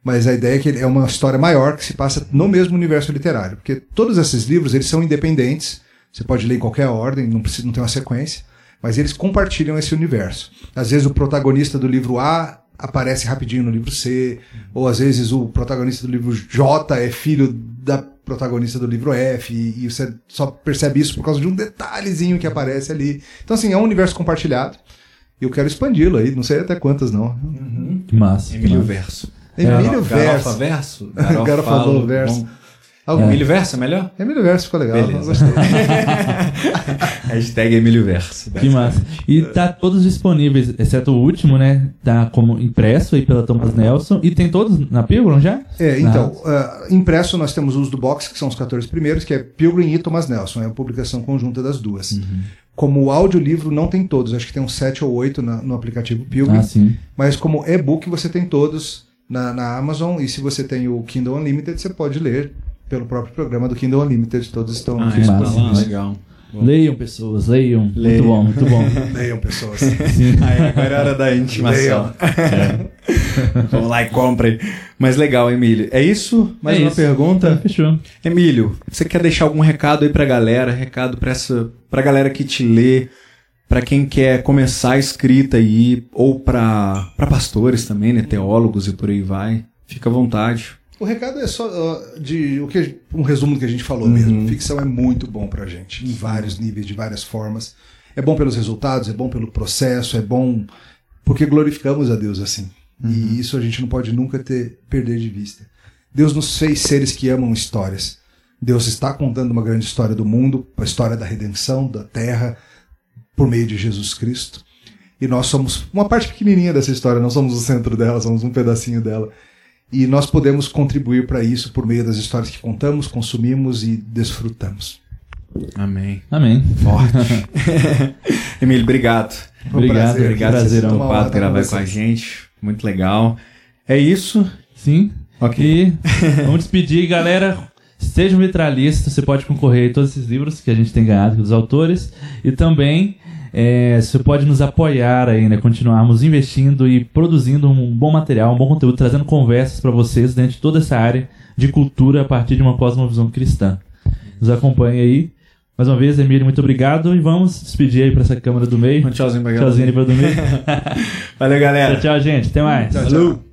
Mas a ideia é que é uma história maior que se passa no mesmo universo literário. Porque todos esses livros, eles são independentes. Você pode ler em qualquer ordem, não precisa não ter uma sequência mas eles compartilham esse universo. Às vezes o protagonista do livro A aparece rapidinho no livro C, ou às vezes o protagonista do livro J é filho da protagonista do livro F, e, e você só percebe isso por causa de um detalhezinho que aparece ali. Então, assim, é um universo compartilhado. E eu quero expandi-lo aí, não sei até quantas não. Uhum. Que massa. Emílio Verso. Emílio Verso. Garofa Verso? Garofa Verso. Algum é. Emílio Verso é melhor? Emílio Verso ficou legal. Beleza. Hashtag Emílio Verso. Que massa. E tá todos disponíveis, exceto o último, né? Tá como impresso aí pela Thomas Nelson. E tem todos na Pilgrim já? É, então, uh, impresso nós temos os do box, que são os 14 primeiros, que é Pilgrim e Thomas Nelson. É a publicação conjunta das duas. Uhum. Como o audiolivro não tem todos, acho que tem uns 7 ou 8 na, no aplicativo Pilgrim. Ah, sim. Mas como e-book você tem todos na, na Amazon. E se você tem o Kindle Unlimited, você pode ler pelo próprio programa do Kindle Unlimited. Todos estão ah, disponíveis. É, legal. Bom. Leiam, pessoas, leiam. leiam. Muito bom, muito bom. leiam, pessoas. Aí, agora é hora da intimação. É. Vamos lá e comprem. Mas legal, Emílio. É isso? Mais é uma isso. pergunta? É, fechou. Emílio, você quer deixar algum recado aí pra galera? Recado pra, essa, pra galera que te lê, para quem quer começar a escrita aí, ou para pastores também, né? Teólogos e por aí vai. Fica à vontade. O recado é só de o que um resumo do que a gente falou uhum. mesmo. Ficção é muito bom pra gente, em vários níveis, de várias formas. É bom pelos resultados, é bom pelo processo, é bom porque glorificamos a Deus assim. Uhum. E isso a gente não pode nunca ter perder de vista. Deus nos fez seres que amam histórias. Deus está contando uma grande história do mundo, a história da redenção da terra por meio de Jesus Cristo. E nós somos uma parte pequenininha dessa história, não somos o centro dela, somos um pedacinho dela. E nós podemos contribuir para isso por meio das histórias que contamos, consumimos e desfrutamos. Amém. Amém. Forte. Emílio, obrigado. obrigado, prazer, obrigado por ter topado gravar com a gente. Muito legal. É isso? Sim. Ok. E vamos despedir, galera. Seja um vitralista, você pode concorrer a todos esses livros que a gente tem ganhado dos autores. E também é, você pode nos apoiar aí, né? Continuarmos investindo e produzindo um bom material, um bom conteúdo, trazendo conversas para vocês dentro de toda essa área de cultura a partir de uma cosmovisão cristã. Nos acompanhe aí. Mais uma vez, Emílio, muito obrigado e vamos despedir aí para essa câmera do meio. Um tchauzinho pra galera. Tchauzinho pra do meio. Valeu, galera. Tchau, tchau, gente. Até mais. Tchau, tchau.